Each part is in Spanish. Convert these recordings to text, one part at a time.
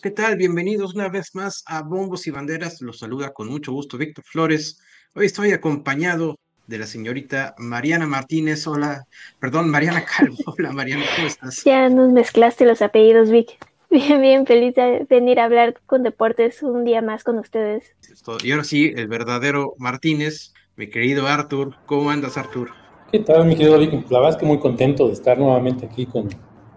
Qué tal, bienvenidos una vez más a Bombos y Banderas. Los saluda con mucho gusto Víctor Flores. Hoy estoy acompañado de la señorita Mariana Martínez. Hola, perdón, Mariana Calvo. Hola Mariana, ¿cómo estás? Ya nos mezclaste los apellidos, Vic. Bien, bien, feliz de venir a hablar con deportes un día más con ustedes. Y ahora sí, el verdadero Martínez, mi querido Artur. ¿Cómo andas, Artur? ¿Qué tal, mi querido Vic? La verdad es que muy contento de estar nuevamente aquí con,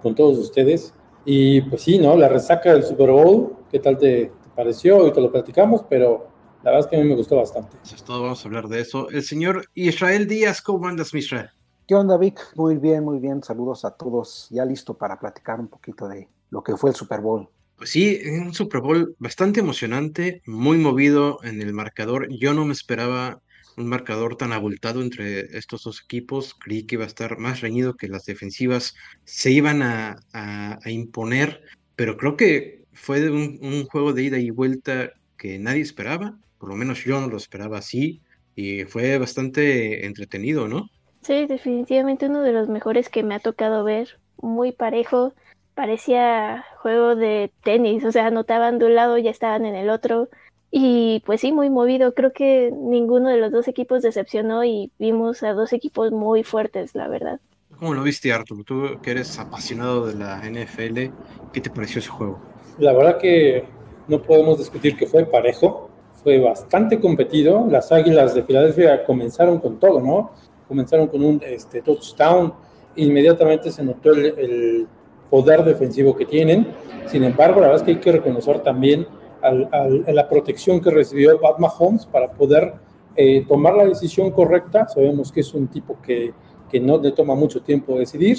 con todos ustedes. Y pues sí, ¿no? La resaca del Super Bowl, ¿qué tal te, pareció? Y te lo platicamos, pero la verdad es que a mí me gustó bastante. Eso es todo, vamos a hablar de eso. El señor Israel Díaz, ¿cómo andas, Israel? ¿Qué onda, Vic? Muy bien, muy bien. Saludos a todos. Ya listo para platicar un poquito de lo que fue el Super Bowl. Pues sí, un Super Bowl bastante emocionante, muy movido en el marcador. Yo no me esperaba un marcador tan abultado entre estos dos equipos. Creí que iba a estar más reñido, que las defensivas se iban a, imponer, pero creo que fue un, un, juego de ida y vuelta que nadie esperaba, por lo menos yo no lo esperaba así, y fue bastante entretenido, ¿no? Sí, definitivamente uno de los mejores que me ha tocado ver, muy parejo, parecía juego de tenis, o sea, anotaban de un lado, ya estaban en el otro, y pues sí, muy movido. Creo que ninguno de los dos equipos decepcionó y vimos a dos equipos muy fuertes, la verdad. ¿Cómo lo viste, Arthur? Tú que eres apasionado de la NFL, ¿qué te pareció ese juego? La verdad que no podemos discutir que fue parejo, fue bastante competido. Las Águilas de Filadelfia comenzaron con todo, ¿no? Comenzaron con un este, touchdown, inmediatamente se notó el, el poder defensivo que tienen. Sin embargo, la verdad es que hay que reconocer también a la protección que recibió Pat Mahomes para poder eh, tomar la decisión correcta. Sabemos que es un tipo que, que, no le toma mucho tiempo decidir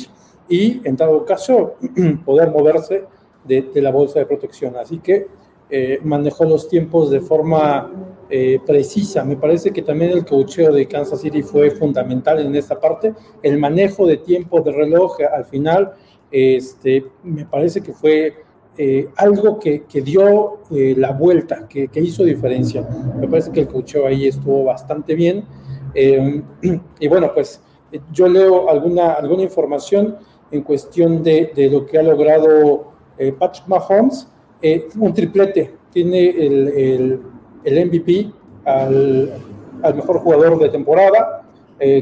y, en dado caso, poder moverse de, la bolsa de protección. Así que eh, manejó los tiempos de forma eh, precisa. Me parece que también el cocheo de Kansas City fue fundamental en esta parte. El manejo de tiempo de reloj al final, este, me parece que fue eh, algo que, que dio eh, la vuelta, que, que, hizo diferencia. Me parece que el cocheo ahí estuvo bastante bien. Eh, y bueno, pues yo leo alguna, alguna información en cuestión de, de lo que ha logrado Patrick Mahomes. un triplete, tiene el, el, el MVP al, al, mejor jugador de temporada,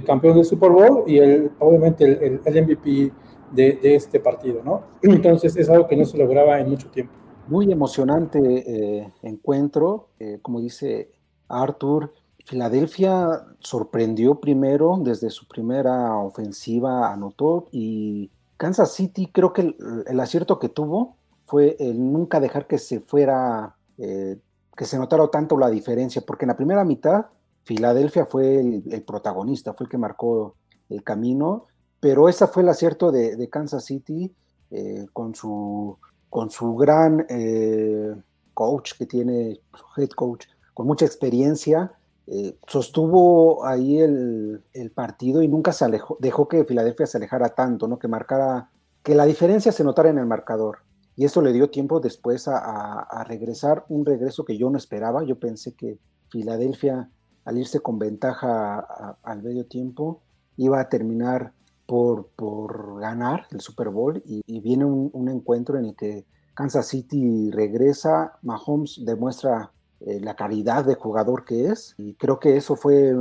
campeón del Super Bowl y el, obviamente el, el MVP de, este partido, ¿no? Entonces es algo que no se lograba en mucho tiempo. Muy emocionante eh, encuentro, eh, como dice Arthur, Filadelfia sorprendió primero desde su primera ofensiva, anotó y Kansas City creo que el, acierto que tuvo fue el nunca dejar que se fuera, eh, que se notara tanto la diferencia, porque en la primera mitad Filadelfia fue el protagonista, fue el que marcó el camino pero ese fue el acierto de, Kansas City eh, con, su, con su gran eh, coach que tiene, head coach, con mucha experiencia. Eh, sostuvo ahí el, partido y nunca se alejó, dejó que Filadelfia se alejara tanto, ¿no? que marcara, que la diferencia se notara en el marcador. Y eso le dio tiempo después a, regresar, un regreso que yo no esperaba. Yo pensé que Filadelfia, al irse con ventaja al medio tiempo, iba a terminar por, por ganar el Super Bowl y, viene un, encuentro en el que Kansas City regresa, Mahomes demuestra eh, la calidad de jugador que es y creo que eso fue,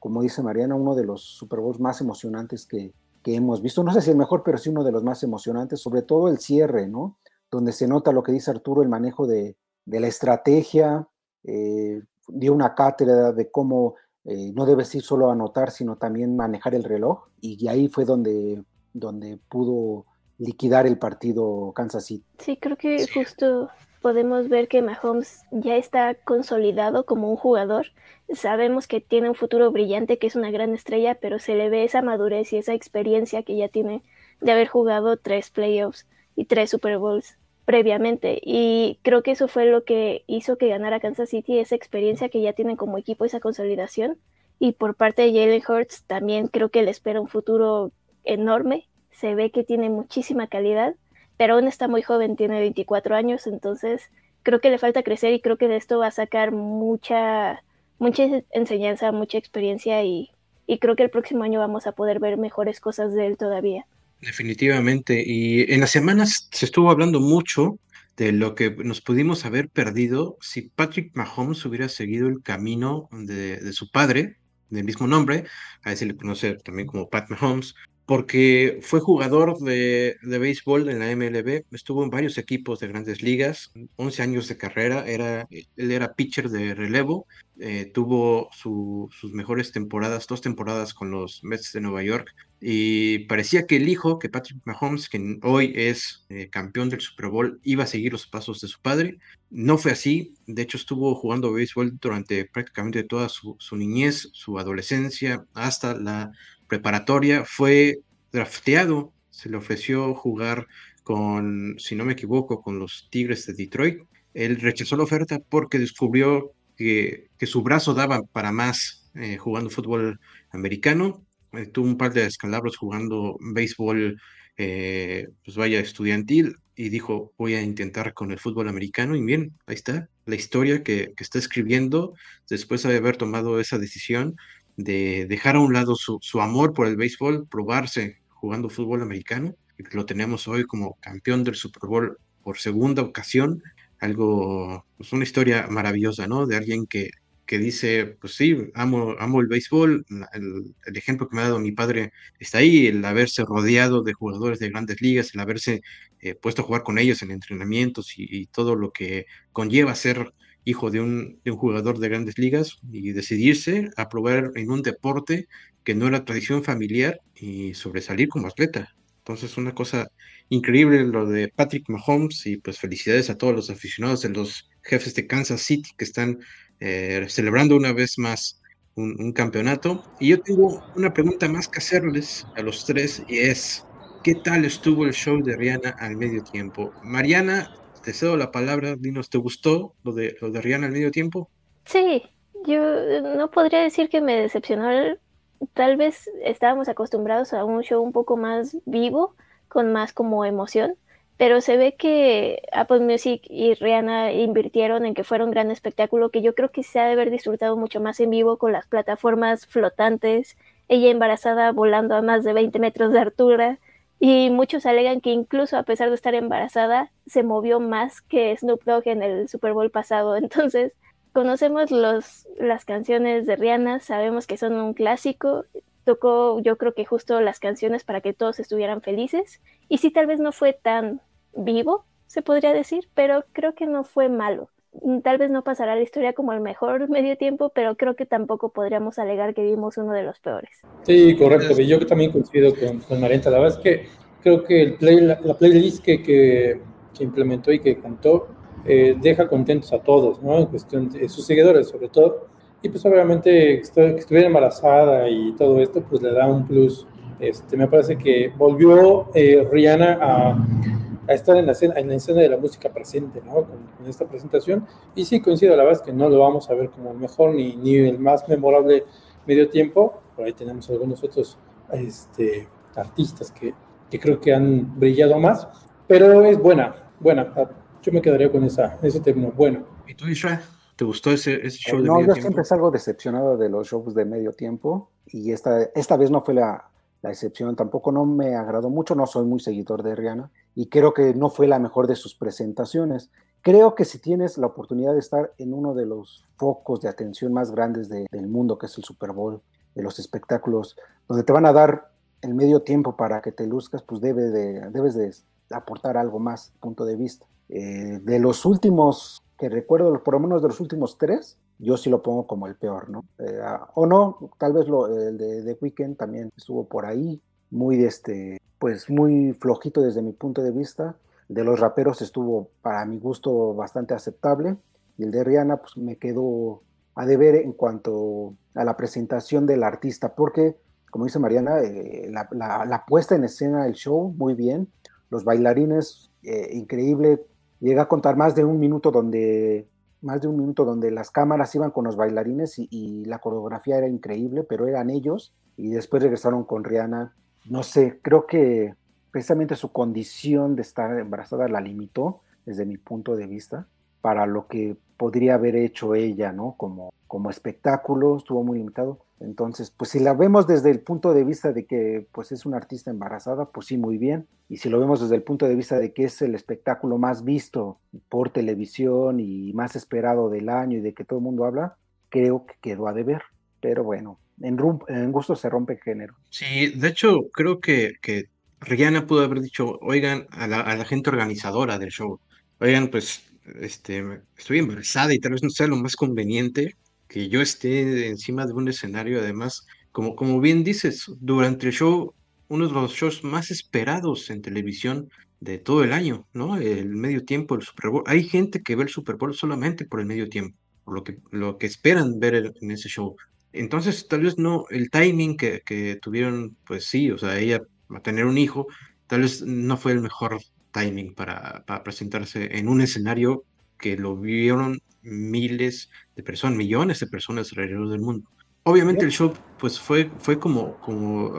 como dice Mariana, uno de los Super Bowls más emocionantes que, que hemos visto. No sé si el mejor, pero sí uno de los más emocionantes, sobre todo el cierre, ¿no? Donde se nota lo que dice Arturo, el manejo de, de la estrategia, eh, dio una cátedra de cómo eh, no debes ir solo a anotar, sino también manejar el reloj. Y ahí fue donde, donde pudo liquidar el partido Kansas City. Sí, creo que justo podemos ver que Mahomes ya está consolidado como un jugador. Sabemos que tiene un futuro brillante, que es una gran estrella, pero se le ve esa madurez y esa experiencia que ya tiene de haber jugado tres playoffs y tres Super Bowls previamente. Y creo que eso fue lo que hizo que ganara Kansas City, esa experiencia que ya tienen como equipo, esa consolidación. Y por parte de Jalen Hurts también creo que le espera un futuro enorme. Se ve que tiene muchísima calidad, pero aún está muy joven, tiene 24 años, entonces creo que le falta crecer y creo que de esto va a sacar mucha, mucha enseñanza, mucha experiencia y, y creo que el próximo año vamos a poder ver mejores cosas de él todavía. Definitivamente. Y en las semanas se estuvo hablando mucho de lo que nos pudimos haber perdido si Patrick Mahomes hubiera seguido el camino de, su padre, del mismo nombre, a ese le conoce también como Pat Mahomes, porque fue jugador de, de, béisbol en la MLB, estuvo en varios equipos de grandes ligas, 11 años de carrera, era, él era pitcher de relevo, eh, tuvo su, sus mejores temporadas, dos temporadas con los Mets de Nueva York, y parecía que el hijo, que Patrick Mahomes, que hoy es eh, campeón del Super Bowl, iba a seguir los pasos de su padre. No fue así, de hecho estuvo jugando béisbol durante prácticamente toda su, su niñez, su adolescencia, hasta la preparatoria, fue drafteado, se le ofreció jugar con, si no me equivoco, con los Tigres de Detroit. Él rechazó la oferta porque descubrió que, que su brazo daba para más eh, jugando fútbol americano. Eh, tuvo un par de escalabros jugando béisbol, eh, pues vaya, estudiantil, y dijo, voy a intentar con el fútbol americano. Y bien, ahí está la historia que, que está escribiendo después de haber tomado esa decisión de dejar a un lado su, su, amor por el béisbol, probarse jugando fútbol americano, lo tenemos hoy como campeón del Super Bowl por segunda ocasión, algo, pues una historia maravillosa, ¿no? De alguien que, que dice, pues sí, amo, amo el béisbol, el, ejemplo que me ha dado mi padre está ahí, el haberse rodeado de jugadores de grandes ligas, el haberse eh, puesto a jugar con ellos en entrenamientos y todo lo que conlleva ser hijo de un, jugador de grandes ligas y decidirse a probar en un deporte que no era tradición familiar y sobresalir como atleta. Entonces, una cosa increíble lo de Patrick Mahomes y pues felicidades a todos los aficionados de los jefes de Kansas City que están eh, celebrando una vez más un, un, campeonato. Y yo tengo una pregunta más que hacerles a los tres y es, ¿qué tal estuvo el show de Rihanna al medio tiempo? Mariana, te cedo la palabra, dinos, ¿te gustó lo de, lo de Rihanna al medio tiempo? Sí, yo no podría decir que me decepcionó. Tal vez estábamos acostumbrados a un show un poco más vivo, con más como emoción, pero se ve que Apple Music y Rihanna invirtieron en que fuera un gran espectáculo que yo creo que se ha de haber disfrutado mucho más en vivo con las plataformas flotantes, ella embarazada volando a más de 20 metros de altura, y muchos alegan que incluso a pesar de estar embarazada, se movió más que Snoop Dogg en el Super Bowl pasado. Entonces, conocemos los, las canciones de Rihanna, sabemos que son un clásico. Tocó, yo creo que justo las canciones para que todos estuvieran felices. Y sí, tal vez no fue tan vivo, se podría decir, pero creo que no fue malo. Tal vez no pasará la historia como el mejor medio tiempo, pero creo que tampoco podríamos alegar que vimos uno de los peores. Sí, correcto. Yo también coincido con, con Marienta. La verdad es que creo que el play, la, la, playlist que, que, que, implementó y que cantó eh, deja contentos a todos, ¿no? En cuestión de sus seguidores, sobre todo. Y pues obviamente que estuviera embarazada y todo esto, pues le da un plus. Este, me parece que volvió eh, Rihanna a a estar en la, escena, en la escena de la música presente, ¿no? Con, con, esta presentación. Y sí, coincido, la verdad es que no lo vamos a ver como el mejor ni, ni el más memorable medio tiempo. Por ahí tenemos algunos otros este, artistas que, que creo que han brillado más, pero es buena, buena. Yo me quedaría con esa, ese término, bueno. ¿Y tú, Isra? ¿Te gustó ese, ese show eh, de no, medio yo tiempo? siempre salgo decepcionado de los shows de medio tiempo y esta, esta vez no fue la, la excepción. Tampoco no me agradó mucho, no soy muy seguidor de Rihanna y creo que no fue la mejor de sus presentaciones. Creo que si tienes la oportunidad de estar en uno de los focos de atención más grandes de, del mundo, que es el Super Bowl, de los espectáculos, donde te van a dar el medio tiempo para que te luzcas, pues debe de, debes de aportar algo más, punto de vista. Eh, de los últimos, que recuerdo, por lo menos de los últimos tres, yo sí lo pongo como el peor, ¿no? Eh, o no, tal vez lo, el de The Weeknd también estuvo por ahí, muy este, pues muy flojito desde mi punto de vista. De los raperos estuvo para mi gusto bastante aceptable y el de Rihanna pues me quedó a deber en cuanto a la presentación del artista, porque como dice Mariana, eh, la, puesta en escena del show muy bien, los bailarines eh, increíble, llega a contar más de un minuto donde más de un minuto donde las cámaras iban con los bailarines y, la coreografía era increíble, pero eran ellos y después regresaron con Rihanna. No sé, creo que precisamente su condición de estar embarazada la limitó desde mi punto de vista para lo que podría haber hecho ella, ¿no? Como, como espectáculo, estuvo muy limitado. Entonces, pues si la vemos desde el punto de vista de que pues es una artista embarazada, pues sí, muy bien. Y si lo vemos desde el punto de vista de que es el espectáculo más visto por televisión y más esperado del año y de que todo el mundo habla, creo que quedó a deber. Pero bueno, en, en gusto se rompe género. Sí, de hecho, creo que, que Rihanna pudo haber dicho, oigan, a la, gente organizadora del show, oigan, pues este, estoy embarazada y tal vez no sea lo más conveniente que yo esté encima de un escenario. Además, como, como bien dices, durante el show, uno de los shows más esperados en televisión de todo el año, ¿no? El medio tiempo, el Super Bowl. Hay gente que ve el Super Bowl solamente por el medio tiempo, por lo que, lo que esperan ver en ese show. Entonces, tal vez no, el timing que, que tuvieron, pues sí, o sea, ella va a tener un hijo, tal vez no fue el mejor timing para, para presentarse en un escenario que lo vieron miles de personas, millones de personas alrededor del mundo. Obviamente el show pues fue, fue como, como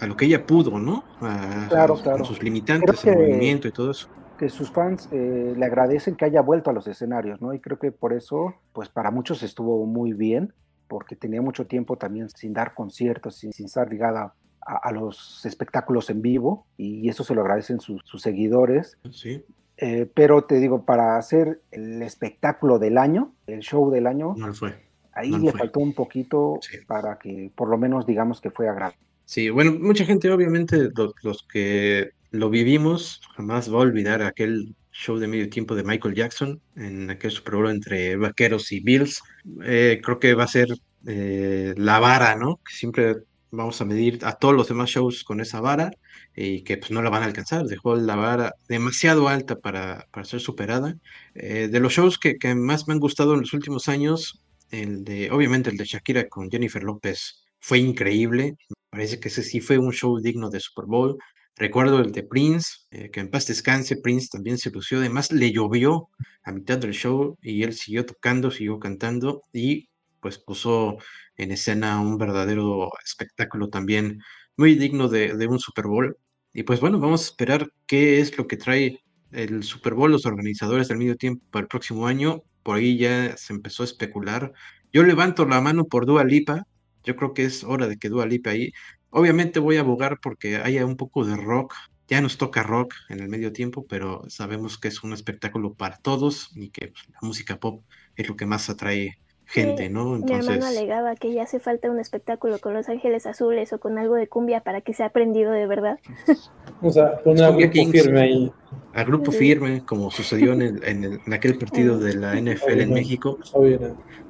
a lo que ella pudo, ¿no? A, claro, claro. Con sus limitantes, el movimiento y todo eso. Que sus fans eh, le agradecen que haya vuelto a los escenarios, ¿no? Y creo que por eso, pues para muchos estuvo muy bien, porque tenía mucho tiempo también sin dar conciertos, sin, sin estar ligada a, a, los espectáculos en vivo, y eso se lo agradecen sus, sus seguidores. Sí. Eh, pero te digo, para hacer el espectáculo del año, el show del año, no fue. ahí no le fue. faltó un poquito Sí. para que por lo menos digamos que fue agradable. Sí, bueno, mucha gente, obviamente, los, los que lo vivimos, jamás va a olvidar aquel show de medio tiempo de Michael Jackson en aquel Super Bowl entre Vaqueros y Bills. Eh, creo que va a ser eh, la vara, ¿no? Que siempre vamos a medir a todos los demás shows con esa vara y que pues no la van a alcanzar. Dejó la vara demasiado alta para, para ser superada. Eh, de los shows que, que más me han gustado en los últimos años, el de, obviamente el de Shakira con Jennifer López fue increíble. Parece que ese sí fue un show digno de Super Bowl. Recuerdo el de Prince, eh, que en paz descanse, Prince también se lució. Además, le llovió a mitad del show y él siguió tocando, siguió cantando y pues puso en escena un verdadero espectáculo también muy digno de, un Super Bowl. Y pues bueno, vamos a esperar qué es lo que trae el Super Bowl, los organizadores del medio tiempo para el próximo año. Por ahí ya se empezó a especular. Yo levanto la mano por Dua Lipa. Yo creo que es hora de que Dua Lipa ahí. Obviamente voy a abogar porque haya un poco de rock. Ya nos toca rock en el medio tiempo, pero sabemos que es un espectáculo para todos y que pues, la música pop es lo que más atrae gente, ¿no? Mi hermano Entonces, alegaba que ya hace falta un espectáculo con Los Ángeles Azules o con algo de cumbia para que sea aprendido de verdad. O sea, poner a Cumbia grupo Kings. firme ahí. a grupo Sí. firme, como sucedió en, el- en el- en aquel partido de la NFL en México,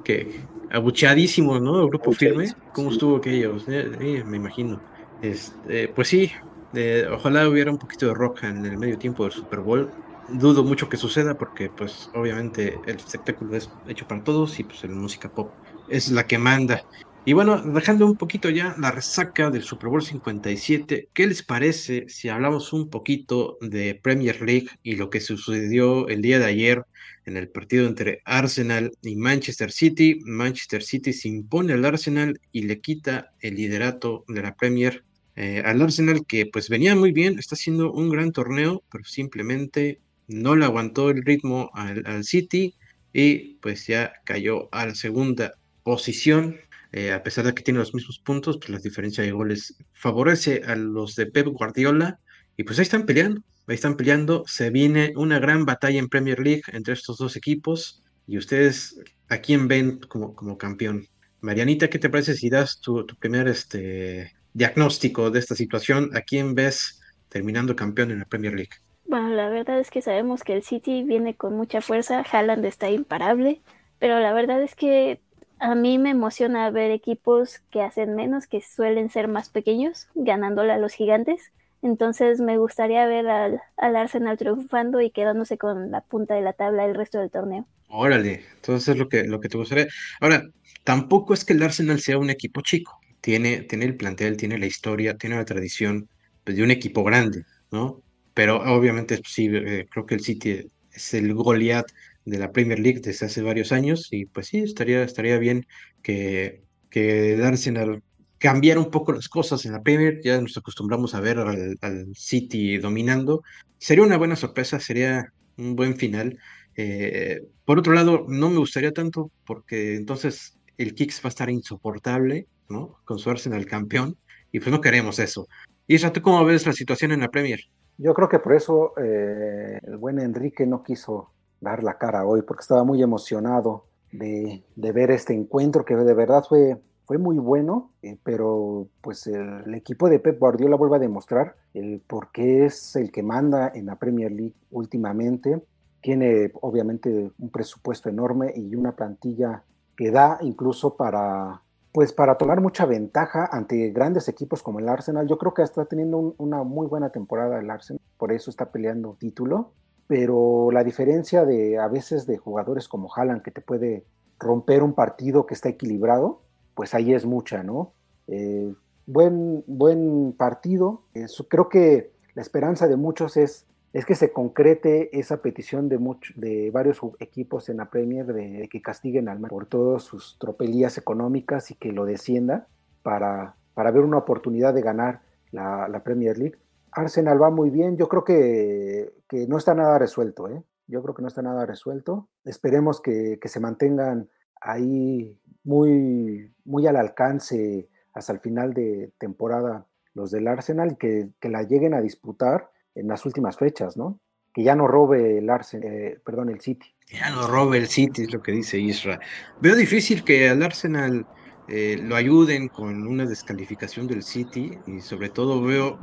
que abucheadísimo, ¿no? El grupo firme, ¿cómo sí. estuvo aquello? Eh, eh, me imagino. Este, pues sí, eh, ojalá hubiera un poquito de rock en el medio tiempo del Super Bowl. Dudo mucho que suceda porque, pues, obviamente el espectáculo es hecho para todos y, pues, la música pop es la que manda. Y bueno, dejando un poquito ya la resaca del Super Bowl 57, ¿qué les parece si hablamos un poquito de Premier League y lo que sucedió el día de ayer en el partido entre Arsenal y Manchester City? Manchester City se impone al Arsenal y le quita el liderato de la Premier eh, al Arsenal que pues venía muy bien, está haciendo un gran torneo, pero simplemente no le aguantó el ritmo al, al City y pues ya cayó a la segunda posición. Eh, a pesar de que tiene los mismos puntos, pues la diferencia de goles favorece a los de Pep Guardiola y pues ahí están peleando, ahí están peleando. Se viene una gran batalla en Premier League entre estos dos equipos y ustedes, ¿a quién ven como, como campeón? Marianita, ¿qué te parece si das tu, tu primer este, diagnóstico de esta situación? ¿A quién ves terminando campeón en la Premier League? Bueno, la verdad es que sabemos que el City viene con mucha fuerza, Haaland está imparable, pero la verdad es que a mí me emociona ver equipos que hacen menos, que suelen ser más pequeños, ganándole a los gigantes. Entonces me gustaría ver al, al Arsenal triunfando y quedándose con la punta de la tabla el resto del torneo. Órale, entonces es lo que, lo que te gustaría. Ahora, tampoco es que el Arsenal sea un equipo chico. Tiene, tiene el plantel, tiene la historia, tiene la tradición pues, de un equipo grande, ¿no? Pero obviamente sí, eh, creo que el City es el Goliath de la Premier League desde hace varios años y pues sí, estaría, estaría bien que, que el Arsenal cambiara un poco las cosas en la Premier. Ya nos acostumbramos a ver al, City dominando. Sería una buena sorpresa, sería un buen final. Eh, por otro lado, no me gustaría tanto porque entonces el Kicks va a estar insoportable, ¿no? Con su Arsenal campeón, y pues no queremos eso. Isra, ¿tú cómo ves la situación en la Premier? Yo creo que por eso eh, el buen Enrique no quiso dar la cara hoy, porque estaba muy emocionado de, de ver este encuentro que de verdad fue fue muy bueno, eh, pero pues el, equipo de Pep Guardiola vuelve a demostrar el por qué es el que manda en la Premier League últimamente. Tiene obviamente un presupuesto enorme y una plantilla que da incluso para pues para tomar mucha ventaja ante grandes equipos como el Arsenal. Yo creo que está teniendo una muy buena temporada el Arsenal, por eso está peleando título, pero la diferencia de a veces de jugadores como Haaland que te puede romper un partido que está equilibrado, pues ahí es mucha, ¿no? Eh, buen, buen partido. creo que la esperanza de muchos es, es que se concrete esa petición de, de varios equipos en la Premier de, que castiguen al por todas sus tropelías económicas y que lo descienda para, para ver una oportunidad de ganar la, Premier League. Arsenal va muy bien, yo creo que, que, no está nada resuelto, ¿eh? Yo creo que no está nada resuelto. Esperemos que, que se mantengan ahí muy, muy al alcance hasta el final de temporada los del Arsenal, que, que la lleguen a disputar en las últimas fechas, ¿no? Que ya no robe el Arsenal, eh, perdón, el City. Ya no robe el City, es lo que dice Isra. Veo difícil que al Arsenal eh, lo ayuden con una descalificación del City y sobre todo veo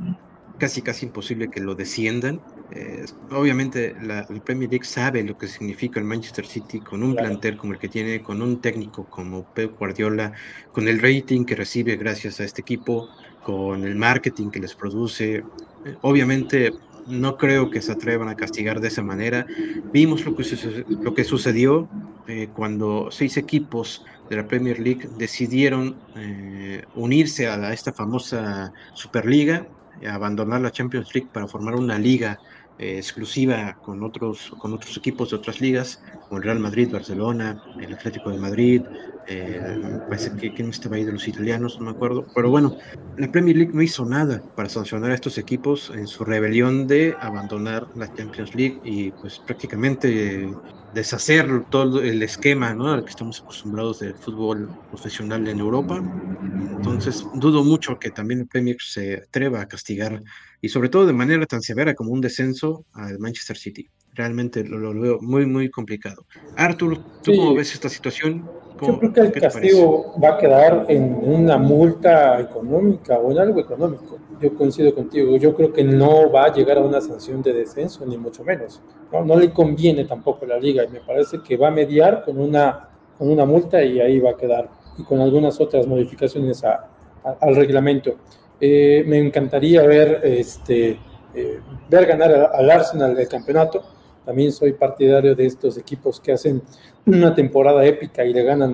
casi casi imposible que lo desciendan. Eh, obviamente la, Premier League sabe lo que significa el Manchester City con un plantel como el que tiene, con un técnico como Pep Guardiola, con el rating que recibe gracias a este equipo, con el marketing que les produce. Eh, obviamente no creo que se atrevan a castigar de esa manera. Vimos lo que, lo que sucedió eh, cuando seis equipos de la Premier League decidieron unirse a, a esta famosa Superliga abandonar la Champions League para formar una liga eh, exclusiva con otros, con otros equipos de otras ligas, como el Real Madrid, Barcelona, el Atlético de Madrid, eh, parece que quién estaba ahí de los italianos, no me acuerdo, pero bueno, la Premier League no hizo nada para sancionar a estos equipos en su rebelión de abandonar la Champions League y pues prácticamente deshacer todo el esquema ¿no? al que estamos acostumbrados del fútbol profesional en Europa. Entonces, dudo mucho que también el Premier se atreva a castigar, y sobre todo de manera tan severa como un descenso al Manchester City. Realmente lo, veo muy, muy complicado. Arthur, ¿tú cómo ves esta situación? Yo creo que el castigo va a quedar en una multa económica o en algo económico. Yo coincido contigo. Yo creo que no va a llegar a una sanción de descenso, ni mucho menos. No, no le conviene tampoco a la liga y me parece que va a mediar con una, con una multa y ahí va a quedar y con algunas otras modificaciones al reglamento. Eh, me encantaría ver, este, eh, ver ganar al Arsenal el campeonato también soy partidario de estos equipos que hacen una temporada épica y le ganan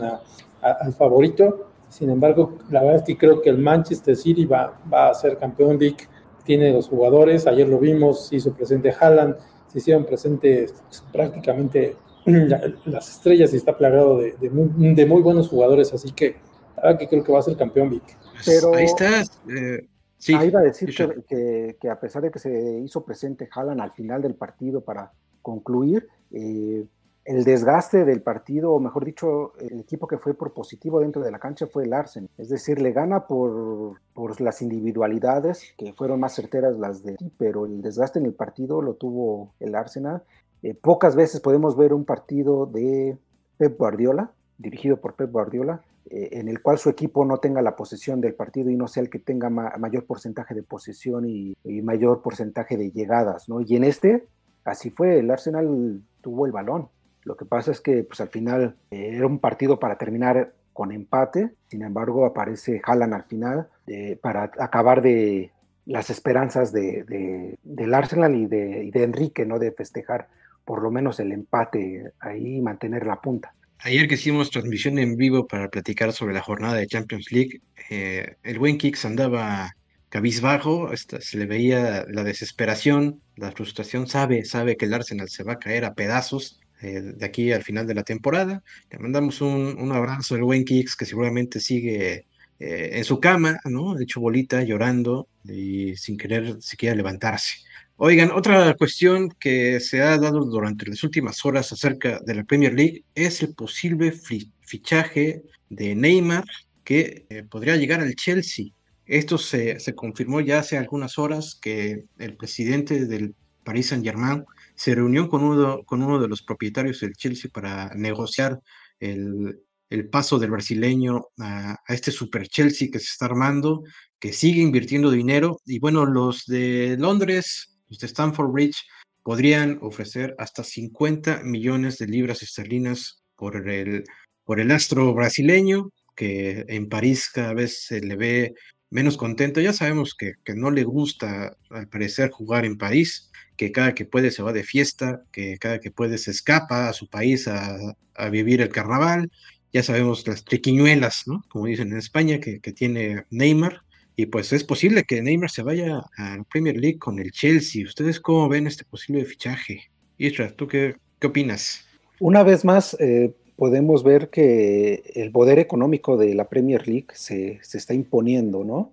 al favorito. Sin embargo, la verdad es que creo que el Manchester City va, a ser campeón League. Tiene los jugadores, ayer lo vimos, hizo presente Haaland, se hicieron presentes prácticamente las estrellas y está plagado de, de, muy, buenos jugadores, así que la verdad que creo que va a ser campeón Vic. Pues Pero ahí estás. Eh, sí, ahí va a decir que, que, a pesar de que se hizo presente Haaland al final del partido para concluir, eh, el desgaste del partido, o mejor dicho, el equipo que fue por positivo dentro de la cancha fue el Arsenal. Es decir, le gana por, por las individualidades, que fueron más certeras las de pero el desgaste en el partido lo tuvo el Arsenal. Eh, pocas veces podemos ver un partido de Pep Guardiola, dirigido por Pep Guardiola, en el cual su equipo no tenga la posesión del partido y no sea el que tenga mayor porcentaje de posesión y, mayor porcentaje de llegadas, ¿no? Y en este, así fue, el Arsenal tuvo el balón. Lo que pasa es que pues, al final eh, era un partido para terminar con empate, sin embargo aparece Haaland al final eh, para acabar de las esperanzas de, del Arsenal y de, y de Enrique, ¿no? De festejar por lo menos el empate ahí y mantener la punta. Ayer que hicimos transmisión en vivo para platicar sobre la jornada de Champions League, eh, el buen Kicks andaba cabizbajo, se le veía la desesperación, la frustración, sabe, sabe que el Arsenal se va a caer a pedazos eh, de aquí al final de la temporada. Le mandamos un, un abrazo al buen Kicks que seguramente sigue eh, en su cama, ¿no? Hecho bolita, llorando y sin querer siquiera levantarse. Oigan, otra cuestión que se ha dado durante las últimas horas acerca de la Premier League es el posible fichaje de Neymar que eh, podría llegar al Chelsea. Esto se, se, confirmó ya hace algunas horas que el presidente del Paris Saint-Germain se reunió con uno, con uno de los propietarios del Chelsea para negociar el, el paso del brasileño a, a, este Super Chelsea que se está armando, que sigue invirtiendo dinero. Y bueno, los de Londres los de Stanford Bridge podrían ofrecer hasta 50 millones de libras esterlinas por el, por el astro brasileño, que en París cada vez se le ve menos contento. Ya sabemos que, que no le gusta, al parecer, jugar en París, que cada que puede se va de fiesta, que cada que puede se escapa a su país a, a vivir el carnaval. Ya sabemos las triquiñuelas, ¿no? Como dicen en España, que, que tiene Neymar, y pues es posible que Neymar se vaya a la Premier League con el Chelsea. ¿Ustedes cómo ven este posible fichaje? Isra, ¿tú qué, qué opinas? Una vez más, eh, podemos ver que el poder económico de la Premier League se, se está imponiendo, ¿no?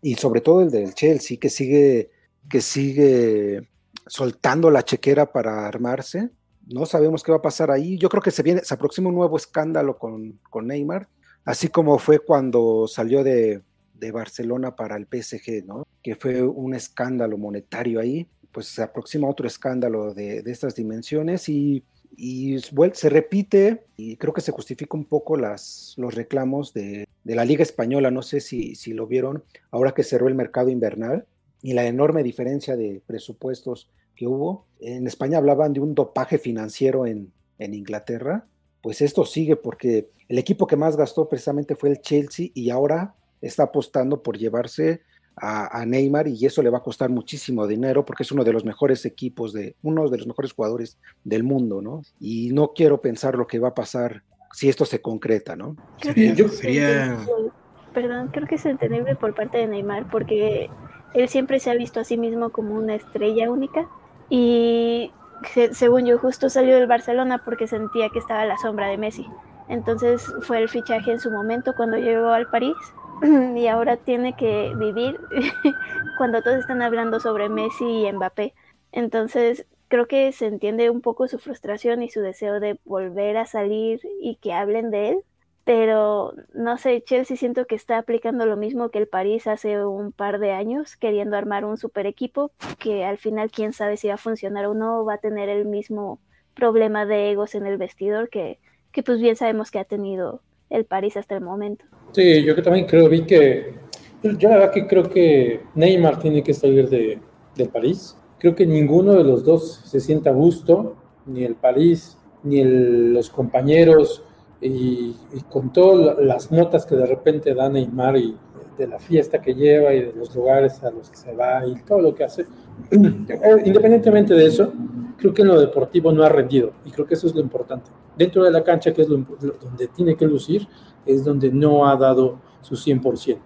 Y sobre todo el del Chelsea, que sigue, que sigue soltando la chequera para armarse. No sabemos qué va a pasar ahí. Yo creo que se viene, se aproxima un nuevo escándalo con, con Neymar, así como fue cuando salió de, de Barcelona para el PSG, ¿no? Que fue un escándalo monetario ahí, pues se aproxima otro escándalo de, de estas dimensiones y, y, se repite y creo que se justifica un poco las, los reclamos de, de la Liga Española, no sé si, si lo vieron, ahora que cerró el mercado invernal y la enorme diferencia de presupuestos que hubo. En España hablaban de un dopaje financiero en, en Inglaterra, pues esto sigue porque el equipo que más gastó precisamente fue el Chelsea y ahora está apostando por llevarse a, a, Neymar y eso le va a costar muchísimo dinero porque es uno de los mejores equipos de uno de los mejores jugadores del mundo, ¿no? Y no quiero pensar lo que va a pasar si esto se concreta, ¿no? Que Yo sería... Perdón, creo que es entendible por parte de Neymar porque él siempre se ha visto a sí mismo como una estrella única y según yo justo salió del Barcelona porque sentía que estaba a la sombra de Messi. Entonces fue el fichaje en su momento cuando llegó al París y ahora tiene que vivir cuando todos están hablando sobre Messi y Mbappé. Entonces, creo que se entiende un poco su frustración y su deseo de volver a salir y que hablen de él. Pero no sé, Chelsea siento que está aplicando lo mismo que el París hace un par de años, queriendo armar un super equipo que al final quién sabe si va a funcionar o no, va a tener el mismo problema de egos en el vestidor que, que pues bien sabemos que ha tenido el París hasta el momento. Sí, yo también creo, vi que, yo la verdad que creo que Neymar tiene que salir de, del París. Creo que ninguno de los dos se sienta a gusto, ni el París, ni el, los compañeros, y, y, con todas las notas que de repente da Neymar y de la fiesta que lleva y de los lugares a los que se va y todo lo que hace, independientemente de eso, creo que en lo deportivo no ha rendido y creo que eso es lo importante. Dentro de la cancha, que es lo, lo, donde tiene que lucir, es donde no ha dado su 100%.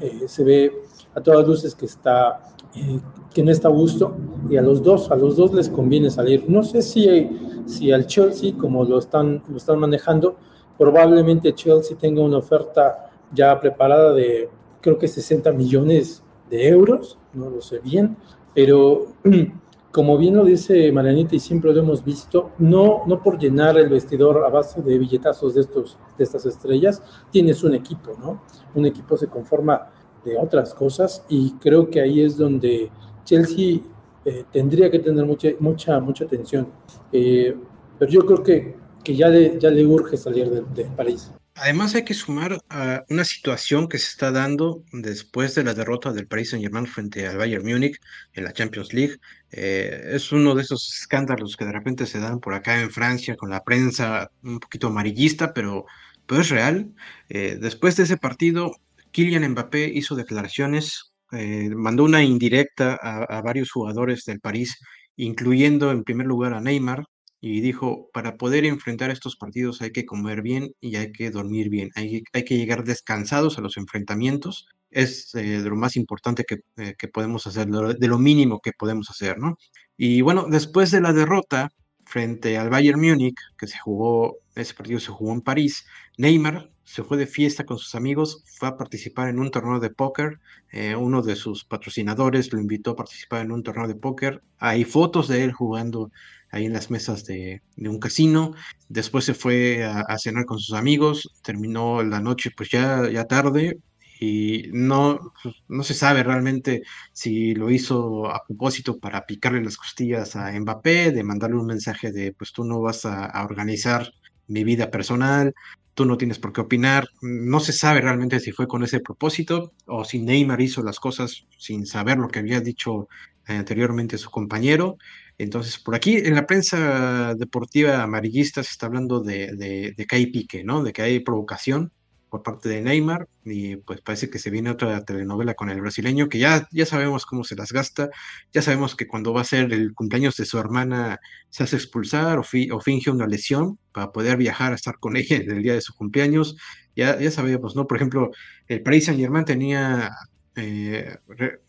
Eh, se ve a todas luces que está eh, que no está a gusto y a los dos a los dos les conviene salir. No sé si si al Chelsea como lo están lo están manejando, probablemente Chelsea tenga una oferta ya preparada de creo que 60 millones de euros, no lo sé bien, pero como bien lo dice Marianita y siempre lo hemos visto, no, no por llenar el vestidor a base de billetazos de, estos, de estas estrellas, tienes un equipo, ¿no? Un equipo se conforma de otras cosas y creo que ahí es donde Chelsea eh, tendría que tener mucha, mucha, mucha atención. Eh, pero yo creo que, que ya, le, ya le urge salir de, de París. Además hay que sumar a una situación que se está dando después de la derrota del Paris Saint-Germain frente al Bayern Múnich en la Champions League. Eh, es uno de esos escándalos que de repente se dan por acá en Francia con la prensa un poquito amarillista, pero, pero es real. Eh, después de ese partido, Kylian Mbappé hizo declaraciones, eh, mandó una indirecta a, a varios jugadores del París, incluyendo en primer lugar a Neymar, y dijo, para poder enfrentar estos partidos hay que comer bien y hay que dormir bien, hay, hay que llegar descansados a los enfrentamientos, es eh, de lo más importante que, eh, que podemos hacer, de lo, mínimo que podemos hacer, ¿no? Y bueno, después de la derrota frente al Bayern Múnich, que se jugó, ese partido se jugó en París, Neymar se fue de fiesta con sus amigos, fue a participar en un torneo de póker, eh, uno de sus patrocinadores lo invitó a participar en un torneo de póker, hay fotos de él jugando ahí en las mesas de, un casino, después se fue a, a, cenar con sus amigos, terminó la noche pues ya, ya tarde, y no, pues, no se sabe realmente si lo hizo a propósito para picarle las costillas a Mbappé, de mandarle un mensaje de pues tú no vas a, organizar mi vida personal, tú no tienes por qué opinar. No se sabe realmente si fue con ese propósito o si Neymar hizo las cosas sin saber lo que había dicho anteriormente su compañero. Entonces, por aquí en la prensa deportiva amarillista se está hablando de, que hay pique, ¿no? De que hay provocación por parte de Neymar y pues parece que se viene otra telenovela con el brasileño que ya, ya sabemos cómo se las gasta, ya sabemos que cuando va a ser el cumpleaños de su hermana se hace expulsar o, finge una lesión para poder viajar a estar con ella en el día de su cumpleaños, ya, ya sabemos, ¿no? Por ejemplo, el Paris Saint Germain tenía, eh,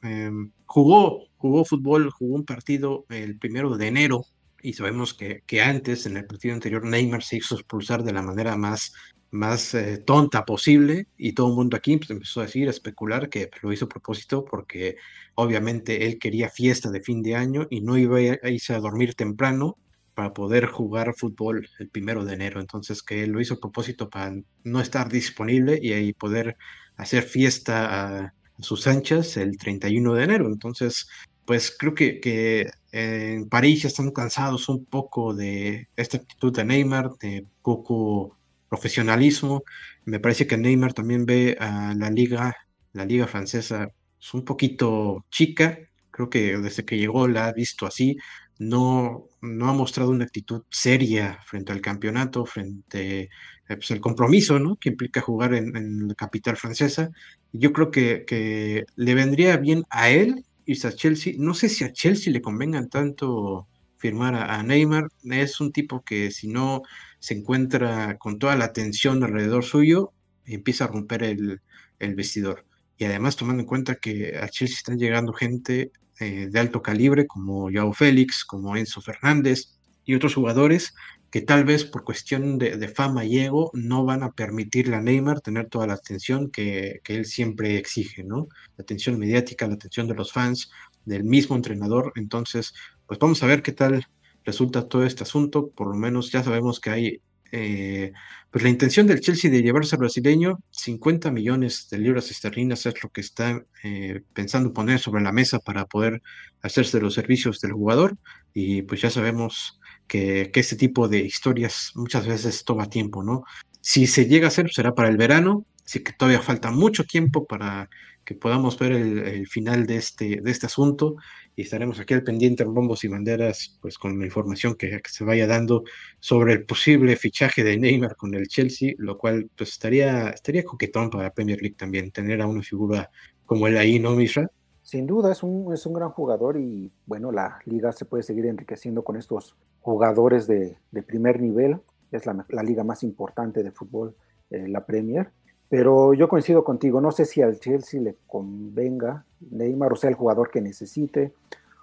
em, jugó, jugó fútbol, jugó un partido el primero de enero y sabemos que, que, antes, en el partido anterior, Neymar se hizo expulsar de la manera más más eh, tonta posible y todo el mundo aquí pues, empezó a decir, a especular que lo hizo a propósito porque obviamente él quería fiesta de fin de año y no iba a irse a dormir temprano para poder jugar fútbol el primero de enero. Entonces que él lo hizo a propósito para no estar disponible y ahí poder hacer fiesta a, sus anchas el 31 de enero. Entonces, pues creo que, que en París ya están cansados un poco de esta actitud de Neymar, de poco profesionalismo. Me parece que Neymar también ve a la liga, la liga francesa, es un poquito chica. Creo que desde que llegó la ha visto así. No, no ha mostrado una actitud seria frente al campeonato, frente al eh, pues, compromiso ¿no? que implica jugar en, la capital francesa. Yo creo que le vendría bien a él irse a Chelsea. No sé si a Chelsea le convengan tanto firmar a, Neymar. Es un tipo que si no se encuentra con toda la atención alrededor suyo, empieza a romper el, vestidor. Y además tomando en cuenta que a Chelsea están llegando gente eh, de alto calibre como Joao Félix, como Enzo Fernández y otros jugadores que tal vez por cuestión de, fama y ego no van a permitirle a Neymar tener toda la atención que, que, él siempre exige, ¿no? La atención mediática, la atención de los fans, del mismo entrenador. Entonces, pues vamos a ver qué tal resulta todo este asunto. Por lo menos ya sabemos que hay eh, pues la intención del Chelsea de llevarse al brasileño, 50 millones de libras esterlinas es lo que está eh, pensando poner sobre la mesa para poder hacerse los servicios del jugador. Y pues ya sabemos que, que tipo de historias muchas veces toma tiempo, ¿no? Si se llega a hacer, será para el verano, así que todavía falta mucho tiempo para que podamos ver el, final de este, de este asunto y estaremos aquí al pendiente en bombos y banderas, pues con la información que, se vaya dando sobre el posible fichaje de Neymar con el Chelsea, lo cual pues estaría, estaría coquetón para la Premier League también, tener a una figura como él ahí, ¿no, Misra? Sin duda, es un, es un gran jugador y bueno, la liga se puede seguir enriqueciendo con estos jugadores de, de primer nivel. Es la, la, liga más importante de fútbol, eh, la Premier pero yo coincido contigo, no sé si al Chelsea le convenga Neymar o sea el jugador que necesite,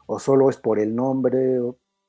o solo es por el nombre,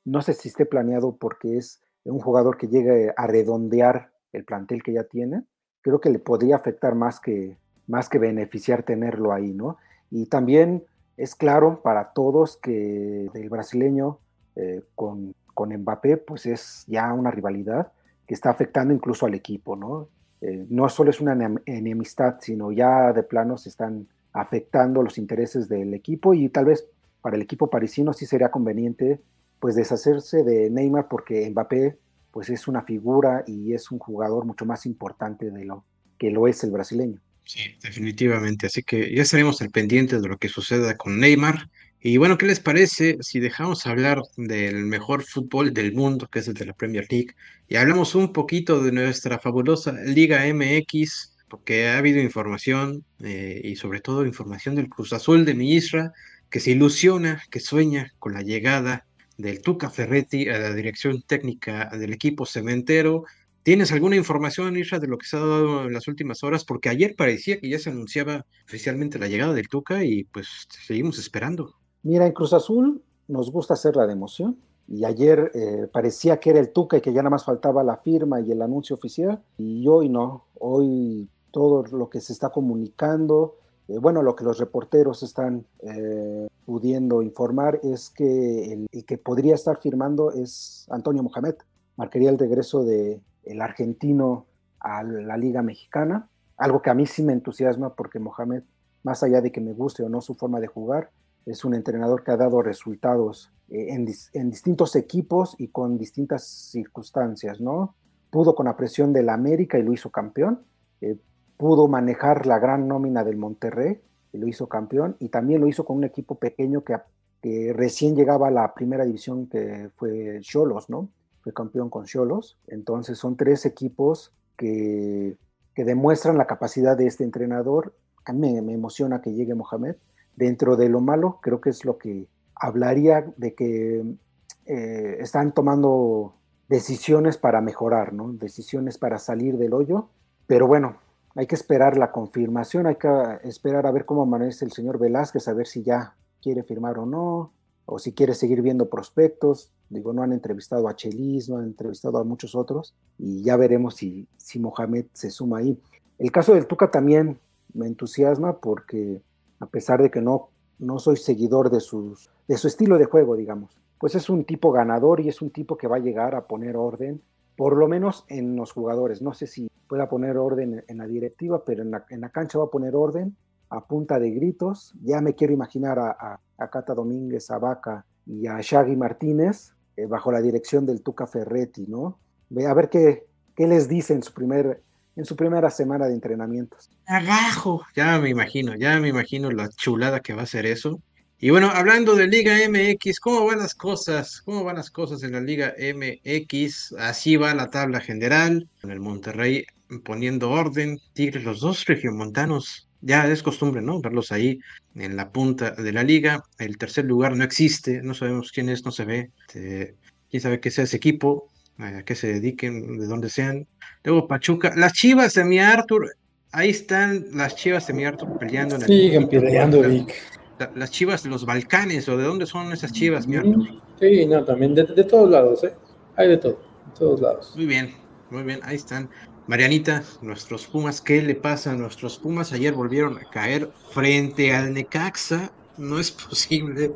no sé si esté planeado porque es un jugador que llegue a redondear el plantel que ya tiene. Creo que le podría afectar más que, más que beneficiar tenerlo ahí, ¿no? Y también es claro para todos que el brasileño eh, con, con Mbappé, pues es ya una rivalidad que está afectando incluso al equipo, ¿no? Eh, no solo es una enemistad, sino ya de plano se están afectando los intereses del equipo y tal vez para el equipo parisino sí sería conveniente pues deshacerse de Neymar porque Mbappé pues es una figura y es un jugador mucho más importante de lo que lo es el brasileño. Sí, definitivamente. Así que ya estaremos al pendiente de lo que suceda con Neymar. Y bueno, ¿qué les parece si dejamos hablar del mejor fútbol del mundo, que es el de la Premier League, y hablamos un poquito de nuestra fabulosa Liga MX, porque ha habido información eh, y sobre todo información del Cruz Azul de mi Isra, que se ilusiona, que sueña con la llegada del Tuca Ferretti a la dirección técnica del equipo cementero. ¿Tienes alguna información, Isra, de lo que se ha dado en las últimas horas? Porque ayer parecía que ya se anunciaba oficialmente la llegada del Tuca y pues seguimos esperando. Mira, en Cruz Azul nos gusta hacer la de emoción y ayer eh, parecía que era el Tuca y que ya nada más faltaba la firma y el anuncio oficial y hoy no, hoy todo lo que se está comunicando, eh, bueno, lo que los reporteros están eh, pudiendo informar es que el, que podría estar firmando es Antonio Mohamed, marcaría el regreso del el argentino a la Liga Mexicana, algo que a mí sí me entusiasma porque Mohamed, más allá de que me guste o no su forma de jugar, es un entrenador que ha dado resultados eh, en, distintos equipos y con distintas circunstancias, ¿no? Pudo con la presión del América y lo hizo campeón, eh, pudo manejar la gran nómina del Monterrey y lo hizo campeón, y también lo hizo con un equipo pequeño que, recién llegaba a la primera división que fue Cholos, ¿no? Fue campeón con Cholos. Entonces son tres equipos que, que demuestran la capacidad de este entrenador. A mí me emociona que llegue Mohamed dentro de lo malo, creo que es lo que hablaría de que eh, están tomando decisiones para mejorar, ¿no? Decisiones para salir del hoyo, pero bueno, hay que esperar la confirmación, hay que esperar a ver cómo amanece el señor Velázquez, a ver si ya quiere firmar o no, o si quiere seguir viendo prospectos. Digo, no han entrevistado a Chelis, no han entrevistado a muchos otros, y ya veremos si, si Mohamed se suma ahí. El caso del Tuca también me entusiasma porque a pesar de que no, no soy seguidor de, sus, de su estilo de juego, digamos. Pues es un tipo ganador y es un tipo que va a llegar a poner orden, por lo menos en los jugadores. No sé si pueda poner orden en la directiva, pero en la, en la cancha va a poner orden a punta de gritos. Ya me quiero imaginar a, a, Cata Domínguez, a Vaca y a Shaggy Martínez eh, bajo la dirección del Tuca Ferretti, ¿no? A ver qué, qué les dice en su primer en su primera semana de entrenamientos. Abajo, ya me imagino, ya me imagino la chulada que va a ser eso. Y bueno, hablando de Liga MX, ¿cómo van las cosas? ¿Cómo van las cosas en la Liga MX? Así va la tabla general, con el Monterrey poniendo orden, Tigres, los dos regiomontanos, ya es costumbre, ¿no? Verlos ahí en la punta de la liga. El tercer lugar no existe, no sabemos quién es, no se ve. Este, quién sabe qué sea ese equipo a qué se dediquen, de dónde sean. Luego Pachuca, las Chivas de mi Arthur, ahí están las Chivas de mi Arthur peleando. En Siguen peleando, Vic. las Chivas de los Balcanes, o de dónde son esas Chivas, mi Arthur. Sí, no, también de, todos lados, ¿eh? Hay de todo, de todos lados. Muy bien, muy bien, ahí están. Marianita, nuestros Pumas, ¿qué le pasa a nuestros Pumas? Ayer volvieron a caer frente al Necaxa, no es posible.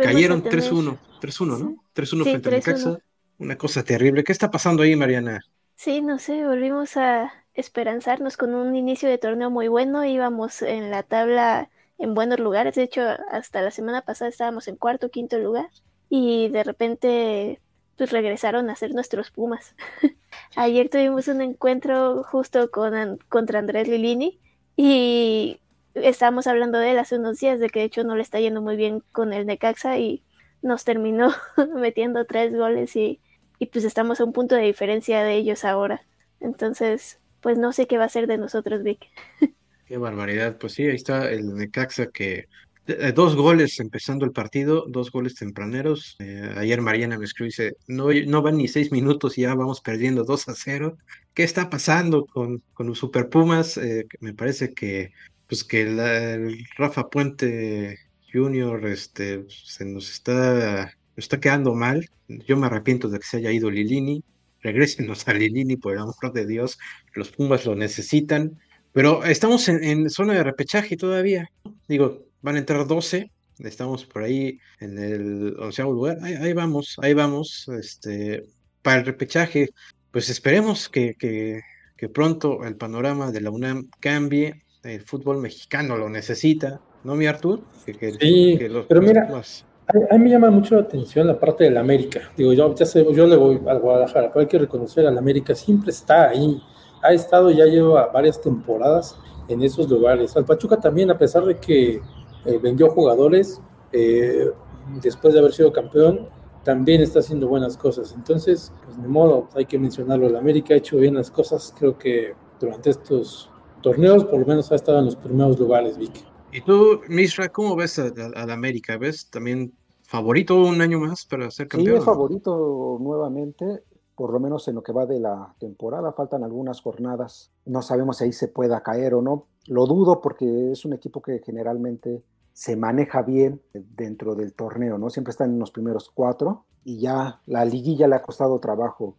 Cayeron 3-1, 3-1, ¿no? 3-1 frente al Necaxa una cosa terrible. ¿Qué está pasando ahí, Mariana? Sí, no sé, volvimos a esperanzarnos con un inicio de torneo muy bueno. Íbamos en la tabla en buenos lugares. De hecho, hasta la semana pasada estábamos en cuarto, quinto lugar. Y de repente, pues regresaron a ser nuestros Pumas. Ayer tuvimos un encuentro justo con, contra Andrés Lilini y estábamos hablando de él hace unos días, de que de hecho no le está yendo muy bien con el Necaxa y nos terminó metiendo tres goles y y pues estamos a un punto de diferencia de ellos ahora. Entonces, pues no sé qué va a ser de nosotros, Vic. Qué barbaridad. Pues sí, ahí está el Necaxa que eh, dos goles empezando el partido, dos goles tempraneros. Eh, ayer Mariana me escribió dice, no, no van ni seis minutos y ya vamos perdiendo 2 a 0. ¿Qué está pasando con, con los Super Pumas? Eh, me parece que pues que el Rafa Puente Junior este, se nos está está quedando mal. Yo me arrepiento de que se haya ido Lilini. Regrésenos a Lilini, por el amor de Dios. Los Pumas lo necesitan. Pero estamos en, zona de repechaje todavía. Digo, van a entrar 12. Estamos por ahí en el onceavo lugar. Ahí, vamos, ahí vamos. Este, para el repechaje, pues esperemos que, que, que pronto el panorama de la UNAM cambie. El fútbol mexicano lo necesita, ¿no, mi Artur? Que, sí, pero mira, a, mí me llama mucho la atención la parte del América. Digo, yo ya sé, yo le voy al Guadalajara, pero hay que reconocer al América, siempre está ahí. Ha estado, ya lleva varias temporadas en esos lugares. Al Pachuca también, a pesar de que eh, vendió jugadores, eh, después de haber sido campeón, también está haciendo buenas cosas. Entonces, pues de modo, hay que mencionarlo. El América ha hecho bien las cosas, creo que durante estos torneos, por lo menos ha estado en los primeros lugares, Vicky. ¿Y tú, Misra, cómo ves al América? ¿Ves también favorito un año más para ser campeón? Sí, es favorito nuevamente, por lo menos en lo que va de la temporada. Faltan algunas jornadas. No sabemos si ahí se pueda caer o no. Lo dudo porque es un equipo que generalmente se maneja bien dentro del torneo, ¿no? Siempre están en los primeros cuatro. y ya la liguilla le ha costado trabajo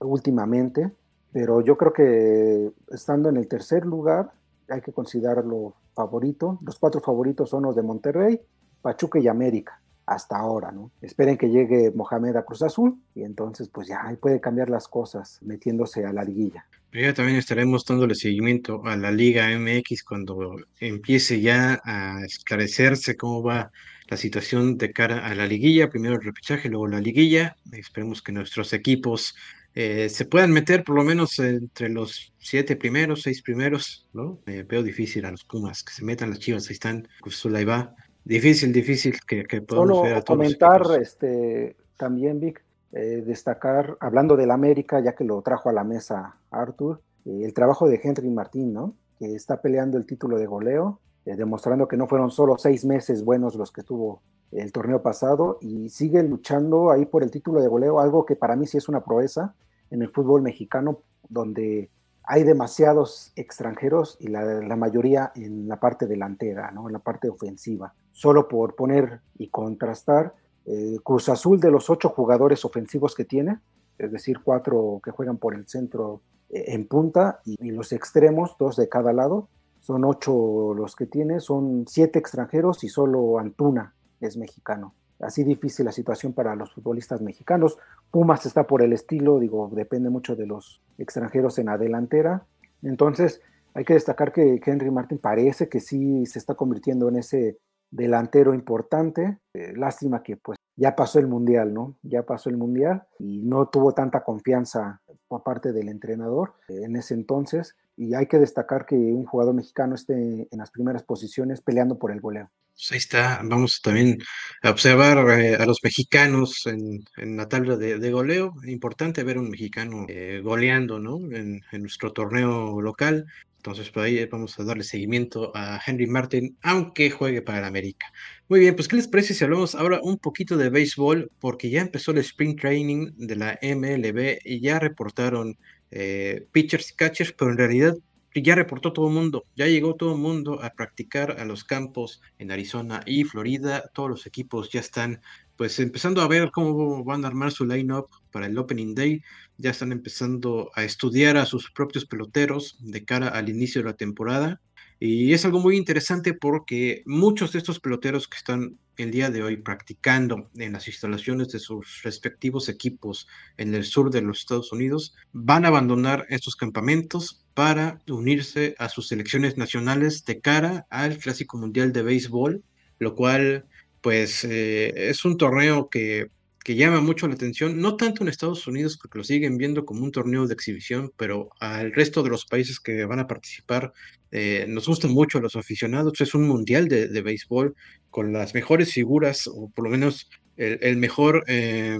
últimamente, pero yo creo que estando en el tercer lugar hay que considerarlo favorito. Los cuatro favoritos son los de Monterrey, Pachuca y América hasta ahora, ¿no? Esperen que llegue Mohamed a Cruz Azul y entonces pues ya ahí puede cambiar las cosas metiéndose a la liguilla. Ya también estaremos dándole seguimiento a la Liga MX cuando empiece ya a esclarecerse cómo va la situación de cara a la liguilla, primero el repechaje, luego la liguilla. Esperemos que nuestros equipos eh, se puedan meter por lo menos entre los siete primeros, seis primeros, ¿no? veo difícil a los Pumas que se metan las chivas, ahí están, Cruz Azul ahí va Difícil, difícil que, que podamos ver a todos. comentar este, también, Vic, eh, destacar, hablando del América, ya que lo trajo a la mesa Arthur, eh, el trabajo de Henry Martín, ¿no? Que está peleando el título de goleo, eh, demostrando que no fueron solo seis meses buenos los que tuvo el torneo pasado y sigue luchando ahí por el título de goleo, algo que para mí sí es una proeza en el fútbol mexicano, donde hay demasiados extranjeros y la, mayoría en la parte delantera, ¿no? en la parte ofensiva. Solo por poner y contrastar, eh, Cruz Azul de los ocho jugadores ofensivos que tiene, es decir, cuatro que juegan por el centro eh, en punta y, los extremos, dos de cada lado, son ocho los que tiene, son siete extranjeros y solo Antuna es mexicano así difícil la situación para los futbolistas mexicanos. Pumas está por el estilo, digo, depende mucho de los extranjeros en la delantera. Entonces, hay que destacar que Henry Martin parece que sí se está convirtiendo en ese delantero importante. Eh, lástima que pues ya pasó el mundial, ¿no? Ya pasó el mundial y no tuvo tanta confianza por parte del entrenador eh, en ese entonces. Y hay que destacar que un jugador mexicano esté en las primeras posiciones peleando por el goleo. Pues ahí está, vamos también a observar eh, a los mexicanos en, la tabla de, goleo. Importante ver un mexicano eh, goleando, ¿no? En, nuestro torneo local. Entonces, por ahí vamos a darle seguimiento a Henry Martin, aunque juegue para el América. Muy bien, pues, ¿qué les parece si hablamos ahora un poquito de béisbol? Porque ya empezó el Spring Training de la MLB y ya reportaron eh, pitchers y catchers, pero en realidad ya reportó todo el mundo, ya llegó todo el mundo a practicar a los campos en Arizona y Florida. Todos los equipos ya están pues empezando a ver cómo van a armar su line-up para el Opening Day. Ya están empezando a estudiar a sus propios peloteros de cara al inicio de la temporada. Y es algo muy interesante porque muchos de estos peloteros que están el día de hoy practicando en las instalaciones de sus respectivos equipos en el sur de los Estados Unidos van a abandonar estos campamentos para unirse a sus selecciones nacionales de cara al Clásico Mundial de Béisbol, lo cual pues eh, es un torneo que que llama mucho la atención, no tanto en Estados Unidos, porque lo siguen viendo como un torneo de exhibición, pero al resto de los países que van a participar, eh, nos gustan mucho los aficionados. Es un mundial de, béisbol con las mejores figuras, o por lo menos el, mejor eh,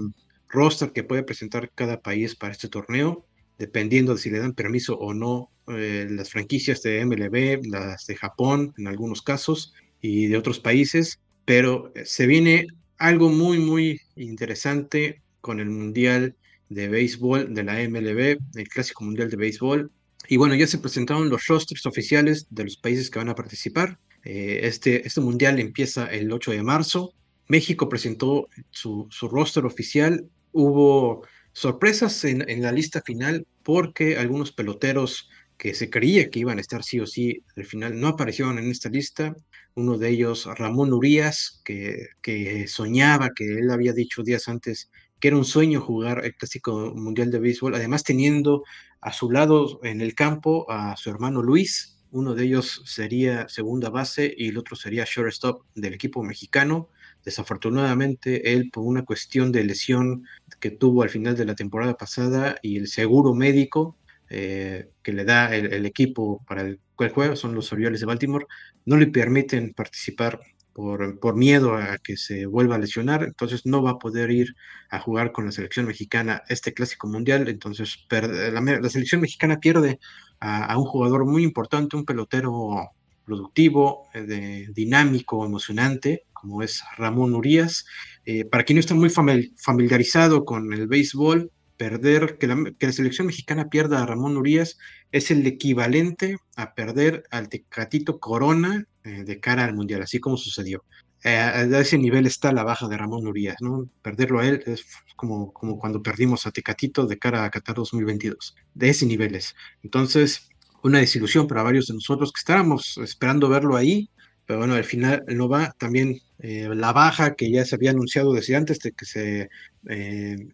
roster que puede presentar cada país para este torneo, dependiendo de si le dan permiso o no eh, las franquicias de MLB, las de Japón en algunos casos y de otros países, pero se viene algo muy, muy interesante con el Mundial de Béisbol de la MLB, el Clásico Mundial de Béisbol. Y bueno, ya se presentaron los rosters oficiales de los países que van a participar. Eh, este, este Mundial empieza el 8 de marzo. México presentó su, su roster oficial. Hubo sorpresas en, en la lista final porque algunos peloteros que se creía que iban a estar sí o sí al final no aparecieron en esta lista uno de ellos Ramón Urias, que, que soñaba, que él había dicho días antes que era un sueño jugar el Clásico Mundial de Béisbol, además teniendo a su lado en el campo a su hermano Luis, uno de ellos sería segunda base y el otro sería shortstop del equipo mexicano. Desafortunadamente, él por una cuestión de lesión que tuvo al final de la temporada pasada y el seguro médico eh, que le da el, equipo para el cual juega, son los Orioles de Baltimore, no le permiten participar por, miedo a que se vuelva a lesionar, entonces no va a poder ir a jugar con la selección mexicana este clásico mundial, entonces la, selección mexicana pierde a, un jugador muy importante, un pelotero productivo, eh, de, dinámico, emocionante, como es Ramón Urias. Eh, para quien no está muy familiarizado con el béisbol, perder, que la, selección mexicana pierda a Ramón Urias es el equivalente a perder al Tecatito Corona eh, de cara al Mundial, así como sucedió. eh, a ese nivel está la baja de Ramón Urias, ¿no? Perderlo a él es como, como cuando perdimos a Tecatito de cara a Qatar 2022, de ese nivel es. Entonces, una desilusión para varios de nosotros que estábamos esperando verlo ahí, pero bueno, al final no va. También eh, la baja que ya se había anunciado desde antes de que se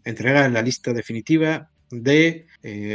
entregara la lista definitiva de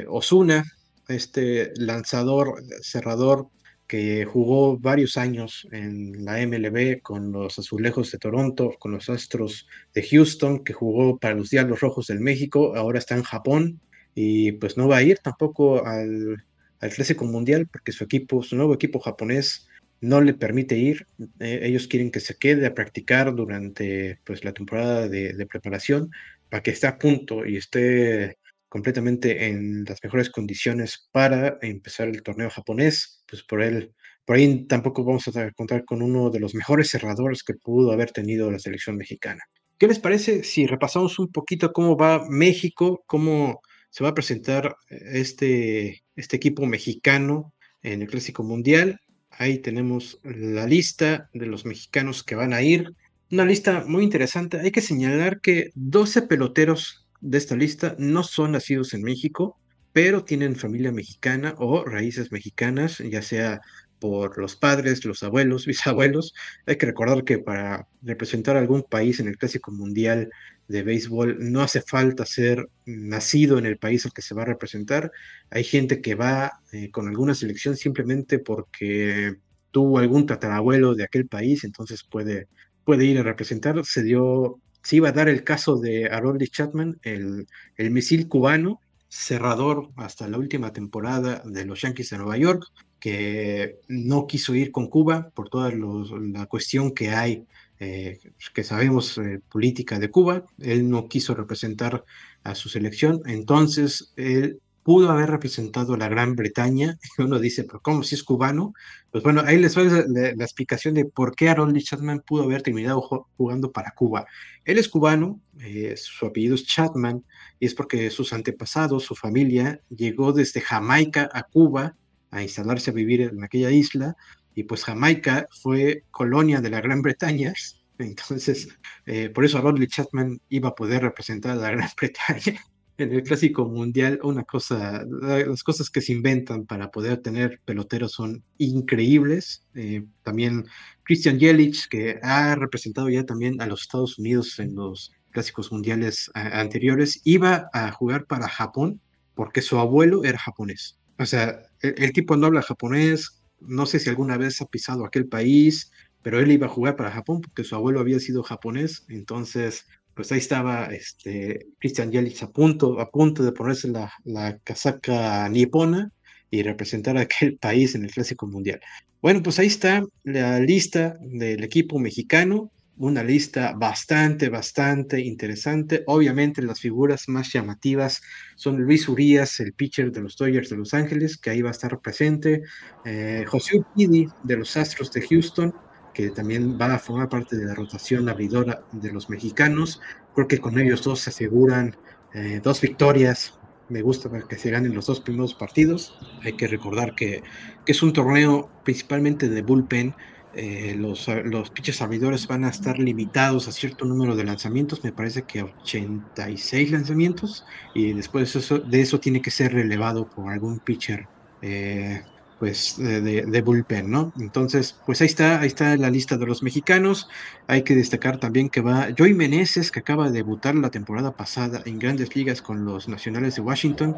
Osuna, este lanzador, cerrador que jugó varios años en la MLB con los Azulejos de Toronto, con los Astros de Houston, que jugó para los Diablos Rojos del México, ahora está en Japón y pues no va a ir tampoco al, al Clásico Mundial porque su equipo, su nuevo equipo japonés no le permite ir. Eh, ellos quieren que se quede a practicar durante pues, la temporada de, de preparación para que esté a punto y esté completamente en las mejores condiciones para empezar el torneo japonés, pues por él, por ahí tampoco vamos a contar con uno de los mejores cerradores que pudo haber tenido la selección mexicana. ¿Qué les parece si repasamos un poquito cómo va México, cómo se va a presentar este, este equipo mexicano en el Clásico Mundial? Ahí tenemos la lista de los mexicanos que van a ir. Una lista muy interesante. Hay que señalar que 12 peloteros de esta lista no son nacidos en México, pero tienen familia mexicana o raíces mexicanas, ya sea por los padres, los abuelos, bisabuelos. Hay que recordar que para representar algún país en el Clásico Mundial de Béisbol no hace falta ser nacido en el país al que se va a representar. Hay gente que va eh, con alguna selección simplemente porque tuvo algún tatarabuelo de aquel país, entonces puede, puede ir a representar. Se dio se iba a dar el caso de Harold Chapman, el, el misil cubano, cerrador hasta la última temporada de los Yankees de Nueva York, que no quiso ir con Cuba por toda la cuestión que hay, eh, que sabemos eh, política de Cuba. Él no quiso representar a su selección, entonces él pudo haber representado a la Gran Bretaña. Y uno dice, pero ¿cómo si es cubano? Pues bueno, ahí les doy la, explicación de por qué Harold Chapman pudo haber terminado jugando para Cuba. Él es cubano, eh, su apellido es Chapman, y es porque sus antepasados, su familia, llegó desde Jamaica a Cuba a instalarse a vivir en aquella isla, y pues Jamaica fue colonia de la Gran Bretaña, entonces, eh, por eso Harold Chapman iba a poder representar a la Gran Bretaña en el clásico mundial, una cosa, las cosas que se inventan para poder tener peloteros son increíbles. Eh, también Christian Jelic, que ha representado ya también a los Estados Unidos en los clásicos mundiales anteriores, iba a jugar para Japón porque su abuelo era japonés. O sea, el, el tipo no habla japonés, no sé si alguna vez ha pisado aquel país, pero él iba a jugar para Japón porque su abuelo había sido japonés, entonces pues ahí estaba este, Christian Yelich a punto, a punto de ponerse la, la casaca nipona y representar a aquel país en el Clásico Mundial. Bueno, pues ahí está la lista del equipo mexicano, una lista bastante, bastante interesante. Obviamente las figuras más llamativas son Luis Urias, el pitcher de los Dodgers de Los Ángeles, que ahí va a estar presente, eh, José Urquidi de los Astros de Houston, que también van a formar parte de la rotación abridora de los mexicanos. Creo que con ellos dos se aseguran eh, dos victorias. Me gusta que se ganen los dos primeros partidos. Hay que recordar que, que es un torneo principalmente de bullpen. Eh, los, los pitchers abridores van a estar limitados a cierto número de lanzamientos, me parece que 86 lanzamientos, y después de eso tiene que ser relevado por algún pitcher eh, pues de, bullpen, ¿no? Entonces, pues ahí está, ahí está la lista de los mexicanos. Hay que destacar también que va Joey Meneses, que acaba de debutar la temporada pasada en grandes ligas con los Nacionales de Washington,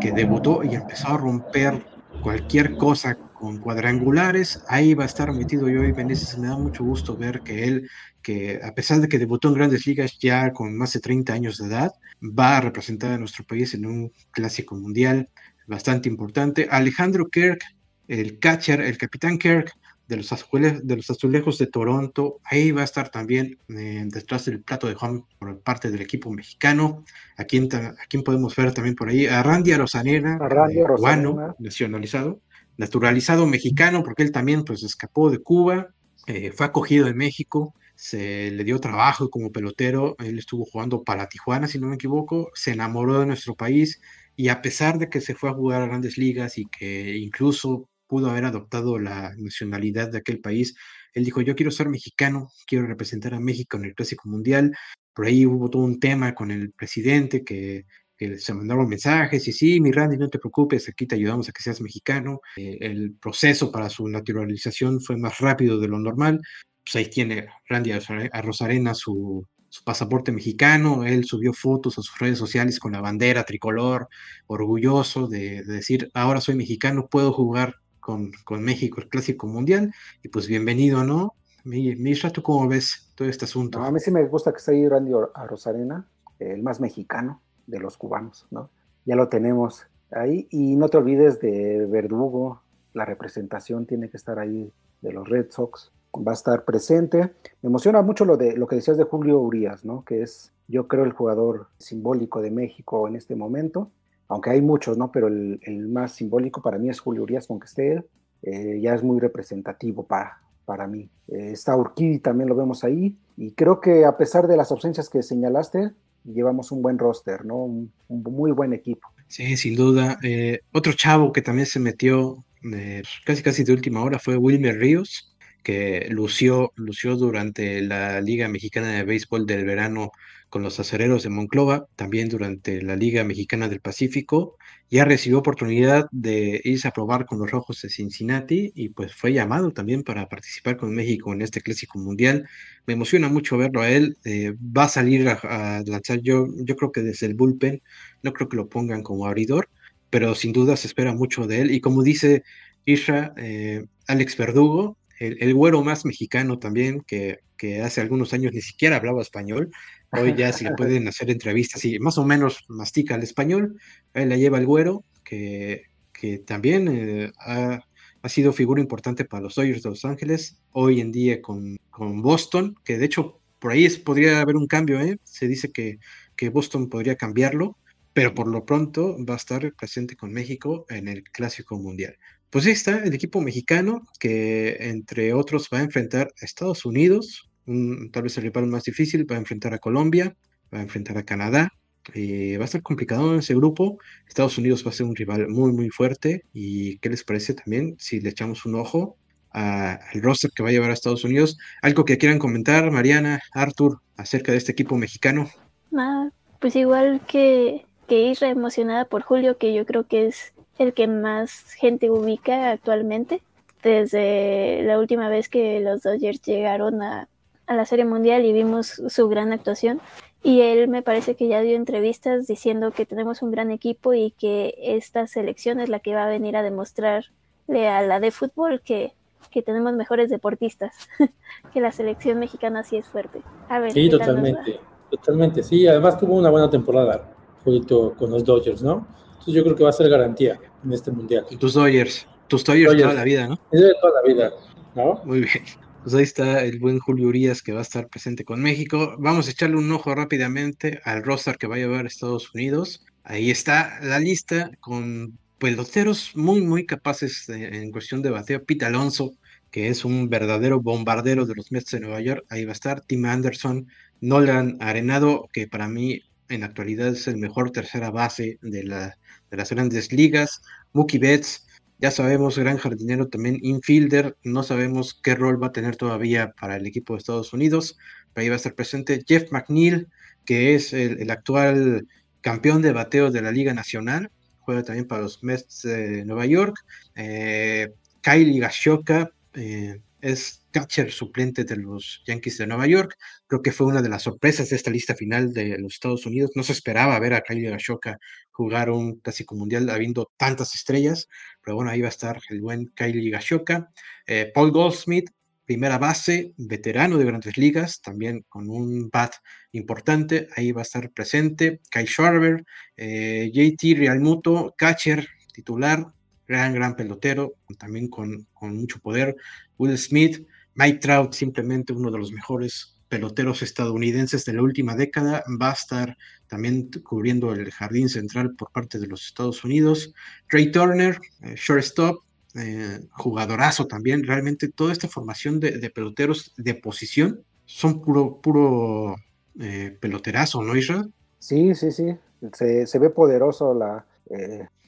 que debutó y empezó a romper cualquier cosa con cuadrangulares. Ahí va a estar metido Joey Meneses. Me da mucho gusto ver que él, que a pesar de que debutó en grandes ligas ya con más de 30 años de edad, va a representar a nuestro país en un clásico mundial bastante importante. Alejandro Kirk, el catcher, el capitán Kirk de los, azulejos de los azulejos de Toronto, ahí va a estar también eh, detrás del plato de home por parte del equipo mexicano. Aquí, aquí podemos ver también por ahí a Randy Arosanera, eh, cubano, nacionalizado, naturalizado mexicano, porque él también pues escapó de Cuba, eh, fue acogido en México, se le dio trabajo como pelotero, él estuvo jugando para Tijuana, si no me equivoco, se enamoró de nuestro país, y a pesar de que se fue a jugar a grandes ligas y que incluso pudo haber adoptado la nacionalidad de aquel país. Él dijo, yo quiero ser mexicano, quiero representar a México en el Clásico Mundial. Por ahí hubo todo un tema con el presidente que, se mandaron mensajes y sí, mi Randy, no te preocupes, aquí te ayudamos a que seas mexicano. Eh, el proceso para su naturalización fue más rápido de lo normal. Pues ahí tiene Randy a Rosarena su, su pasaporte mexicano, él subió fotos a sus redes sociales con la bandera tricolor, orgulloso de, decir, ahora soy mexicano, puedo jugar con, con, México el Clásico Mundial, y pues bienvenido, ¿no? Misra, ¿tú cómo ves todo este asunto? a mí sí me gusta que esté ahí Randy a Rosarena, el más mexicano de los cubanos, ¿no? Ya lo tenemos ahí, y no te olvides de Verdugo, la representación tiene que estar ahí de los Red Sox, va a estar presente. Me emociona mucho lo, de, lo que decías de Julio Urias, ¿no? que es, yo creo, el jugador simbólico de México en este momento, aunque hay muchos, ¿no? pero el, más simbólico para mí es Julio Urias, con que esté él, eh, ya es muy representativo para, para mí. Eh, está Urquidi, también lo vemos ahí, y creo que a pesar de las ausencias que señalaste, llevamos un buen roster, ¿no? Un, muy buen equipo. Sí, sin duda. Eh, otro chavo que también se metió casi casi de última hora fue Wilmer Ríos, que lució, lució durante la Liga Mexicana de Béisbol del verano con los acereros de Monclova, también durante la Liga Mexicana del Pacífico, ya recibió oportunidad de irse a probar con los Rojos de Cincinnati y pues fue llamado también para participar con México en este Clásico Mundial. Me emociona mucho verlo a él, eh, va a salir a, lanzar yo, yo creo que desde el bullpen, no creo que lo pongan como abridor, pero sin duda se espera mucho de él y como dice Isra, eh, Alex Verdugo, el, güero más mexicano también, que, que, hace algunos años ni siquiera hablaba español. Hoy ya se le pueden hacer entrevistas y más o menos mastica el español. Él la lleva el güero, que, que también eh, ha, ha, sido figura importante para los Dodgers de Los Ángeles. Hoy en día con, con Boston, que de hecho por ahí es, podría haber un cambio, ¿eh? Se dice que, que Boston podría cambiarlo pero por lo pronto va a estar presente con México en el Clásico Mundial. Pues ahí está el equipo mexicano que entre otros va a enfrentar a Estados Unidos, tal vez el rival más difícil, va a enfrentar a Colombia, va a enfrentar a Canadá, y va a estar complicado en ese grupo. Estados Unidos va a ser un rival muy, muy fuerte. ¿Y qué les parece también si le echamos un ojo al roster que va a llevar a Estados Unidos? Algo que quieran comentar, Mariana, Arthur, acerca de este equipo mexicano. Pues igual que, que Isra emocionada por Julio, que yo creo que es el que más gente ubica actualmente. Desde la última vez que los Dodgers llegaron a, la Serie Mundial y vimos su gran actuación. Y él me parece que ya dio entrevistas diciendo que tenemos un gran equipo y que esta selección es la que va a venir a demostrarle a la de fútbol que, que tenemos mejores deportistas, que la selección mexicana sí es fuerte. sí, totalmente, totalmente, sí, además tuvo una buena temporada, con los Dodgers, ¿no? Entonces yo creo que va a ser garantía en este mundial. Tus Dodgers, tus Dodgers, toda la vida, ¿no? de toda la vida, ¿no? Muy bien. Pues ahí está el buen Julio Urias que va a estar presente con México. Vamos a echarle un ojo rápidamente al roster que va a llevar a Estados Unidos. Ahí está la lista con peloteros muy, muy capaces en cuestión de bateo. Pete Alonso, que es un verdadero bombardero de los Mets de Nueva York. Ahí va a estar Tim Anderson, Nolan Arenado, que para mí en la actualidad es el mejor tercera base de, la, de las grandes ligas. Mookie Betts, ya sabemos, gran jardinero, también infielder, no sabemos qué rol va a tener todavía para el equipo de Estados Unidos, pero ahí va a estar presente Jeff McNeil, que es el, actual campeón de bateo de la Liga Nacional, juega también para los Mets de Nueva York, eh, Kylie Gashoka, eh, es catcher suplente de los Yankees de Nueva York. Creo que fue una de las sorpresas de esta lista final de los Estados Unidos. No se esperaba ver a Kylie Gashoka jugar un clásico mundial habiendo tantas estrellas, pero bueno, ahí va a estar el buen Kylie Gashoka. Eh, Paul Goldsmith, primera base, veterano de grandes ligas, también con un bat importante, ahí va a estar presente. Kai Schwarber, eh, JT Realmuto, catcher titular, gran, gran pelotero, también con mucho poder. Will Smith, Mike Trout, simplemente uno de los mejores peloteros estadounidenses de la última década, va a estar también cubriendo el jardín central por parte de los Estados Unidos. Trey Turner, eh, shortstop, eh, jugadorazo también. Realmente toda esta formación de, peloteros de posición son puro, puro eh, peloterazo, ¿no, Israel? Sí, sí, sí. Se, se ve poderoso la,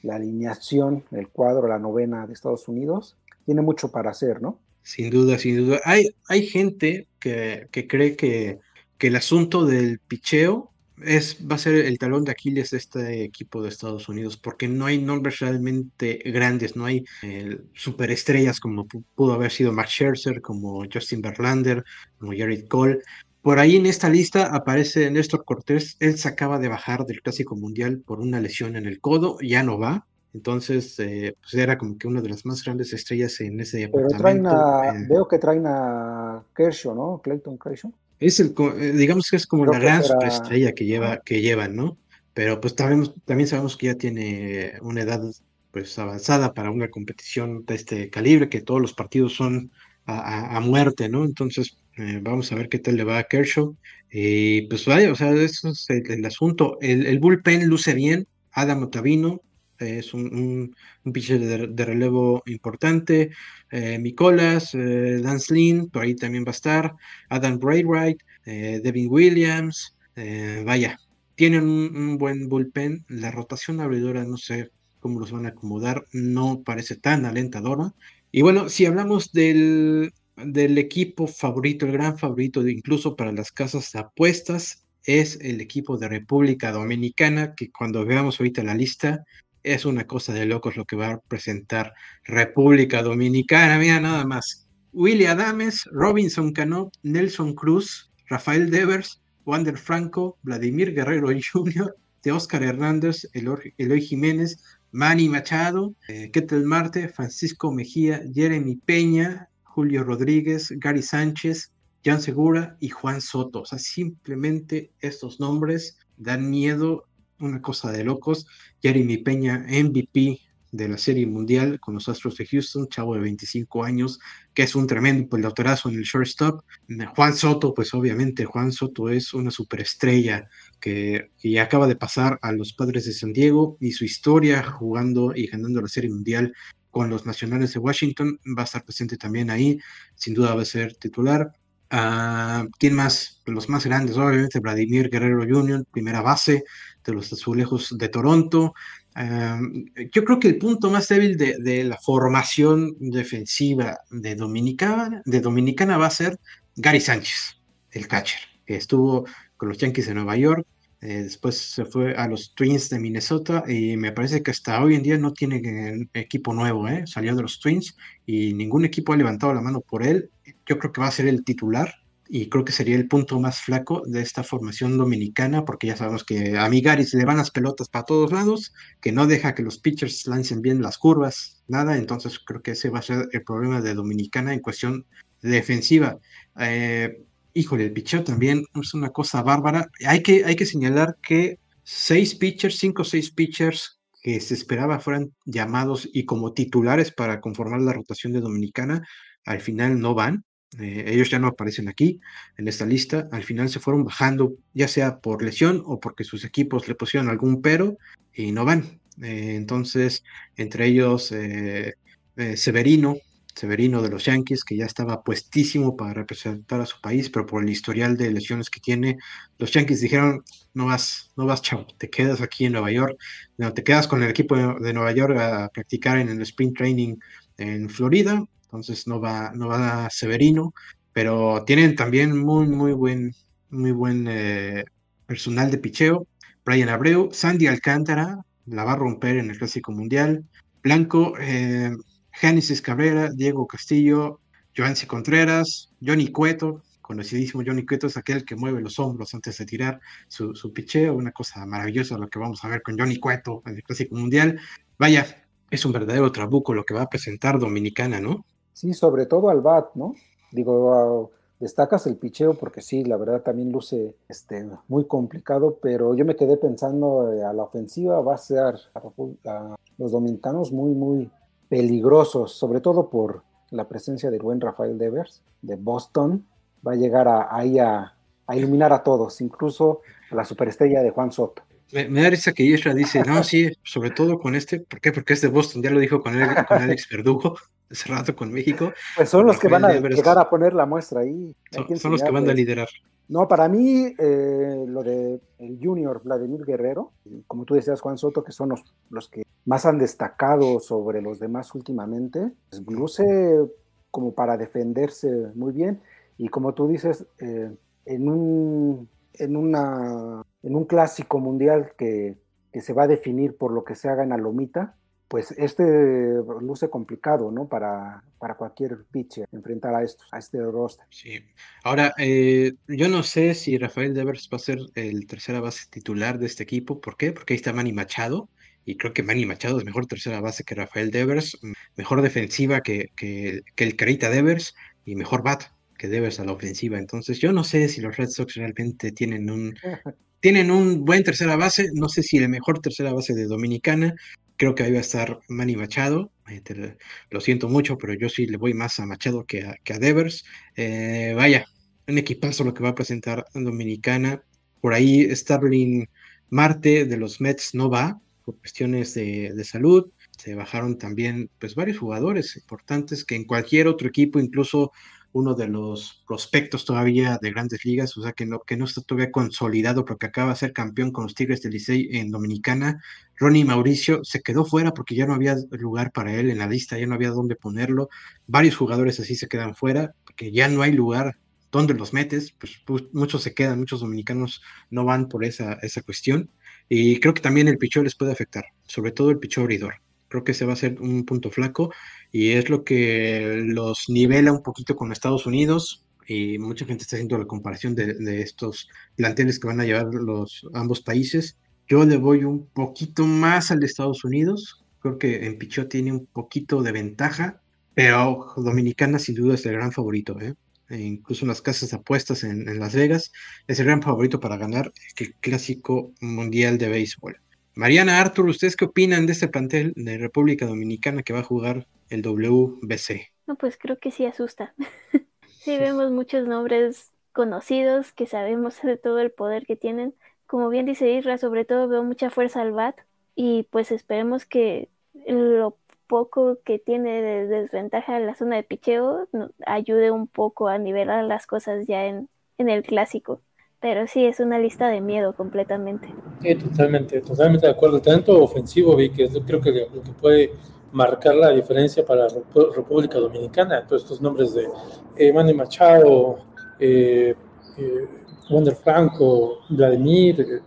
la alineación, el cuadro, la novena de Estados Unidos, tiene mucho para hacer, ¿no? Sin duda, sin duda. Hay, hay gente que, que cree que, que el asunto del picheo es, va a ser el talón de Aquiles de este equipo de Estados Unidos, porque no hay nombres realmente grandes, no hay eh, superestrellas como pudo haber sido Max Scherzer, como Justin Verlander, como Jared Cole. Por ahí en esta lista aparece Néstor Cortés, él se acaba de bajar del Clásico Mundial por una lesión en el codo, ya no va, entonces, eh, pues era como que una de las más grandes estrellas en ese departamento. Pero traen a, eh. veo que traen a Kershaw, ¿no? Clayton Kershaw. Es el, eh, digamos que es como la gran superestrella que lleva, que llevan, ¿no? Pero pues también, también sabemos que ya tiene una edad pues avanzada para una competición de este calibre, que todos los partidos son a, muerte, ¿no? Entonces, eh, vamos a ver qué tal le va a Kershaw. Y pues vaya, o sea, eso es el, asunto. El, el, bullpen luce bien. Adam Otavino es un, un, pitcher de, relevo importante. Eh, Nicolas, eh, Lance Lynn, por ahí también va a estar. Adam Braidwright, eh, Devin Williams. Eh, vaya, tienen un, buen bullpen. La rotación abridora, no sé cómo los van a acomodar, no parece tan alentadora. Y bueno, si hablamos del, del equipo favorito, el gran favorito, incluso para las casas de apuestas, es el equipo de República Dominicana, que cuando veamos ahorita la lista, es una cosa de locos lo que va a presentar República Dominicana. Mira nada más. Willy Adames, Robinson Cano, Nelson Cruz, Rafael Devers, Wander Franco, Vladimir Guerrero Jr., de Oscar Hernández, Eloy Jiménez, Manny Machado, eh, Ketel Marte, Francisco Mejía, Jeremy Peña, Julio Rodríguez, Gary Sánchez, Jan Segura y Juan Soto. O sea, simplemente estos nombres dan miedo una cosa de locos. Jeremy Peña, MVP de la Serie Mundial con los Astros de Houston, chavo de 25 años, que es un tremendo pelotorazo en el shortstop. Juan Soto, pues obviamente Juan Soto es una superestrella que, que acaba de pasar a los Padres de San Diego y su historia jugando y ganando la Serie Mundial con los Nacionales de Washington va a estar presente también ahí, sin duda va a ser titular. Uh, ¿Quién más? Los más grandes, obviamente, Vladimir Guerrero Jr., primera base de los azulejos de Toronto. yo creo que el punto más débil de, la formación defensiva de Dominicana, de Dominicana va a ser Gary Sánchez, el catcher, que estuvo con los Yankees de Nueva York, eh, después se fue a los Twins de Minnesota y me parece que hasta hoy en día no tiene equipo nuevo, ¿eh? salió de los Twins y ningún equipo ha levantado la mano por él. Yo creo que va a ser el titular y creo que sería el punto más flaco de esta formación dominicana, porque ya sabemos que a Migaris le van las pelotas para todos lados, que no deja que los pitchers lancen bien las curvas, nada, entonces creo que ese va a ser el problema de Dominicana en cuestión defensiva. Eh, híjole, el picheo también es una cosa bárbara. Hay que, hay que señalar que seis pitchers, cinco o seis pitchers que se esperaba fueran llamados y como titulares para conformar la rotación de Dominicana, al final no van. Eh, ellos ya no aparecen aquí en esta lista. Al final se fueron bajando, ya sea por lesión o porque sus equipos le pusieron algún pero y no van. Eh, entonces, entre ellos eh, Severino, Severino de los Yankees, que ya estaba puestísimo para representar a su país, pero por el historial de lesiones que tiene, los Yankees dijeron, no vas, no vas, chavo, te quedas aquí en Nueva York, no, te quedas con el equipo de, Nueva York a practicar en el Spring Training en Florida, entonces no va, no va Severino, pero tienen también muy, muy buen, muy buen eh, personal de picheo, Brian Abreu, Sandy Alcántara, la va a romper en el Clásico Mundial, Blanco, eh, Génesis Cabrera, Diego Castillo, Joancy Contreras, Johnny Cueto, conocidísimo Johnny Cueto es aquel que mueve los hombros antes de tirar su, su picheo, una cosa maravillosa lo que vamos a ver con Johnny Cueto en el Clásico Mundial. Vaya, es un verdadero trabuco lo que va a presentar Dominicana, ¿no? Sí, sobre todo al BAT, ¿no? Digo, destacas el picheo porque sí, la verdad también luce este, muy complicado, pero yo me quedé pensando eh, a la ofensiva va a ser a los dominicanos muy, muy, peligrosos, sobre todo por la presencia del buen Rafael Devers de Boston, va a llegar a, ahí a, iluminar a todos, incluso a la superestrella de Juan Soto. Me, da risa que Isra dice, no, sí, sobre todo con este, ¿por qué? Porque es de Boston, ya lo dijo con, con Alex Verdugo, hace rato con México. Pues son los que van a llegar a poner la muestra ahí. Son, los que van a liderar. No, para mí, eh, lo de el junior Vladimir Guerrero, como tú decías, Juan Soto, que son los, los que más han destacado sobre los demás últimamente, pues, luce como para defenderse muy bien. Y como tú dices, eh, en, un, en, una, en un clásico mundial que, que se va a definir por lo que se haga en Alomita, pues este luce complicado, ¿no? Para, para cualquier pitcher enfrentar a estos, a este roster. Sí. Ahora, eh, yo no sé si Rafael Devers va a ser el tercera base titular de este equipo. ¿Por qué? Porque ahí está Manny Machado. Y creo que Manny Machado es mejor tercera base que Rafael Devers, mejor defensiva que, que, que el Carita Devers y mejor bat que Devers a la ofensiva. Entonces, yo no sé si los Red Sox realmente tienen un, tienen un buen tercera base. No sé si el mejor tercera base de Dominicana. Creo que ahí va a estar Manny Machado. Eh, lo siento mucho, pero yo sí le voy más a Machado que a, que a Devers. Eh, vaya, un equipazo lo que va a presentar Dominicana. Por ahí Starling Marte de los Mets no va por cuestiones de, de salud. Se bajaron también pues varios jugadores importantes que en cualquier otro equipo, incluso uno de los prospectos todavía de grandes ligas, o sea que no, que no está todavía consolidado porque acaba de ser campeón con los Tigres del Licey en Dominicana. Ronnie Mauricio se quedó fuera porque ya no había lugar para él en la lista, ya no había dónde ponerlo. Varios jugadores así se quedan fuera porque ya no hay lugar donde los metes, pues, pues muchos se quedan, muchos dominicanos no van por esa, esa cuestión. Y creo que también el pichó les puede afectar, sobre todo el pichó abridor. Creo que ese va a ser un punto flaco y es lo que los nivela un poquito con Estados Unidos. Y mucha gente está haciendo la comparación de, estos planteles que van a llevar los ambos países. Yo le voy un poquito más al de Estados Unidos. Creo que en Pichot tiene un poquito de ventaja, pero Dominicana sin duda es el gran favorito. ¿eh? E incluso en las casas de apuestas en, en Las Vegas es el gran favorito para ganar el clásico mundial de béisbol. Mariana, Arthur, ¿ustedes qué opinan de este plantel de República Dominicana que va a jugar el WBC? No, pues creo que sí asusta. sí vemos muchos nombres conocidos que sabemos de todo el poder que tienen. Como bien dice Isra, sobre todo veo mucha fuerza al BAT y pues esperemos que lo poco que tiene de desventaja en la zona de picheo ayude un poco a nivelar las cosas ya en, en el clásico. Pero sí, es una lista de miedo completamente. Sí, totalmente, totalmente de acuerdo. Tanto ofensivo, vi que es creo que lo que puede marcar la diferencia para la República Dominicana. Todos estos nombres de eh, Manny Machado, eh, eh, Wander Franco, Vladimir, eh,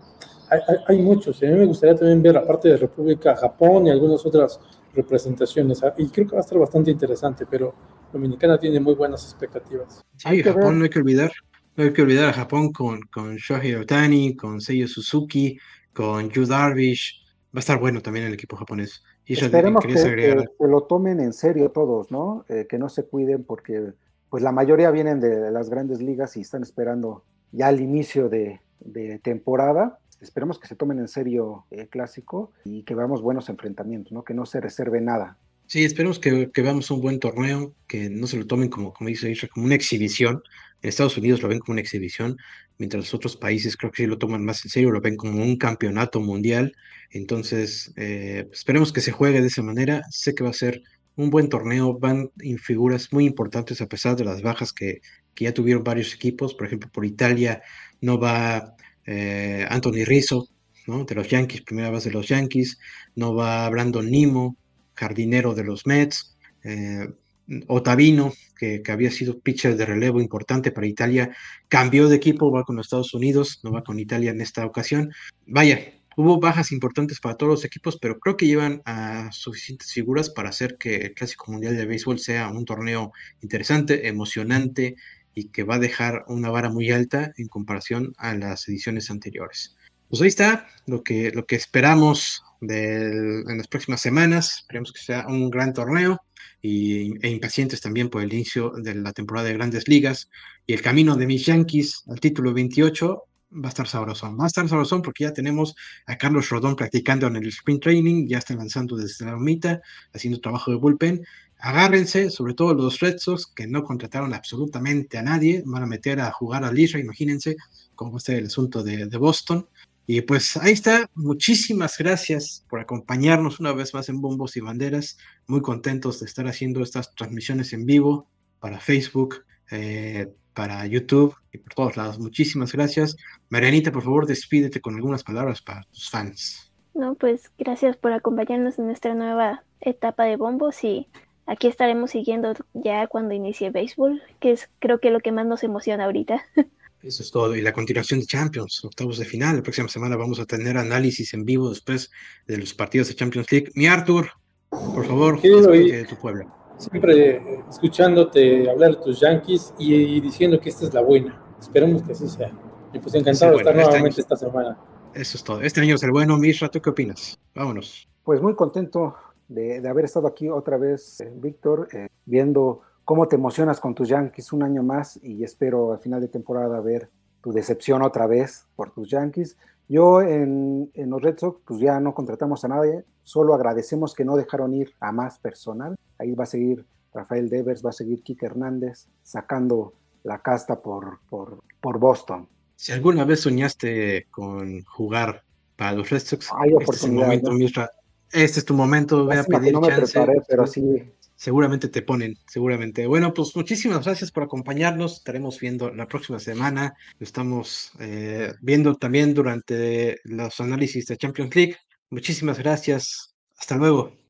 hay, hay, hay, muchos. A mí me gustaría también ver, aparte de República, Japón y algunas otras representaciones. Ah, y creo que va a estar bastante interesante, pero Dominicana tiene muy buenas expectativas. Sí, Japón no hay que olvidar. No hay que olvidar a Japón con, con Shohei Otani, con Seiyo Suzuki, con Yu Darvish. Va a estar bueno también el equipo japonés. Y Esperemos que, que, que, lo tomen en serio todos, ¿no? Eh, que no se cuiden porque pues la mayoría vienen de las grandes ligas y están esperando ya el inicio de, de temporada. Esperemos que se tomen en serio el clásico y que veamos buenos enfrentamientos, ¿no? Que no se reserve nada. Sí, esperemos que, que, veamos un buen torneo, que no se lo tomen como, como dice Isra, como una exhibición. En Estados Unidos lo ven como una exhibición, mientras los otros países creo que sí lo toman más en serio, lo ven como un campeonato mundial. Entonces, eh, esperemos que se juegue de esa manera. Sé que va a ser un buen torneo, van en figuras muy importantes a pesar de las bajas que, que ya tuvieron varios equipos. Por ejemplo, por Italia no va eh, Anthony Rizzo, ¿no? de los Yankees, primera base de los Yankees, no va Brandon Nimo, jardinero de los Mets, eh, Otavino, que, había sido pitcher de relevo importante para Italia, cambió de equipo, va con los Estados Unidos, no va con Italia en esta ocasión. Vaya, hubo bajas importantes para todos los equipos, pero creo que llevan a suficientes figuras para hacer que el Clásico Mundial de Béisbol sea un torneo interesante, emocionante y que va a dejar una vara muy alta en comparación a las ediciones anteriores. Pues ahí está lo que, lo que esperamos en las próximas semanas. Esperemos que sea un gran torneo y, e impacientes también por el inicio de la temporada de grandes ligas. Y el camino de mis Yankees al título 28 va a estar sabroso. Va a estar sabroso porque ya tenemos a Carlos Rodón practicando en el sprint training, ya está lanzando desde la mitad, haciendo trabajo de bullpen. Agárrense, sobre todo los Red Sox, que no contrataron absolutamente a nadie, van a meter a jugar a Lisa, imagínense cómo está el asunto de, de Boston. Y pues ahí está, muchísimas gracias por acompañarnos una vez más en Bombos y Banderas. Muy contentos de estar haciendo estas transmisiones en vivo para Facebook, eh, para YouTube y por todos lados. Muchísimas gracias. Marianita, por favor, despídete con algunas palabras para tus fans. No, pues gracias por acompañarnos en nuestra nueva etapa de bombos y aquí estaremos siguiendo ya cuando inicie béisbol, que es creo que lo que más nos emociona ahorita. Eso es todo. Y la continuación de Champions, octavos de final. La próxima semana vamos a tener análisis en vivo después de los partidos de Champions League. Mi Arthur, por favor, de tu pueblo. Siempre escuchándote hablar de tus Yankees y, diciendo que esta es la buena. Esperemos que así sea. Y pues encantado de estar este nuevamente esta semana. Eso es todo. Este año es el bueno. Misra, ¿tú qué opinas? Vámonos. Pues muy contento de, haber estado aquí otra vez, eh, Víctor, eh, viendo cómo te emocionas con tus Yankees un año más y espero al final de temporada ver tu decepción otra vez por tus Yankees. Yo en, los Red Sox pues ya no contratamos a nadie, solo agradecemos que no dejaron ir a más personal. Ahí va a seguir Rafael Devers, va a seguir Kike Hernández sacando la casta por, por, por Boston. Si alguna vez soñaste con jugar para los Red Sox, hay oportunidad. Este es, momento, este es tu momento, ve a pedir no chance. pero sí, seguramente te ponen, seguramente. Bueno, pues muchísimas gracias por acompañarnos. Estaremos viendo la próxima semana. Estamos eh, viendo también durante los análisis de Champions League. Muchísimas gracias. Hasta luego.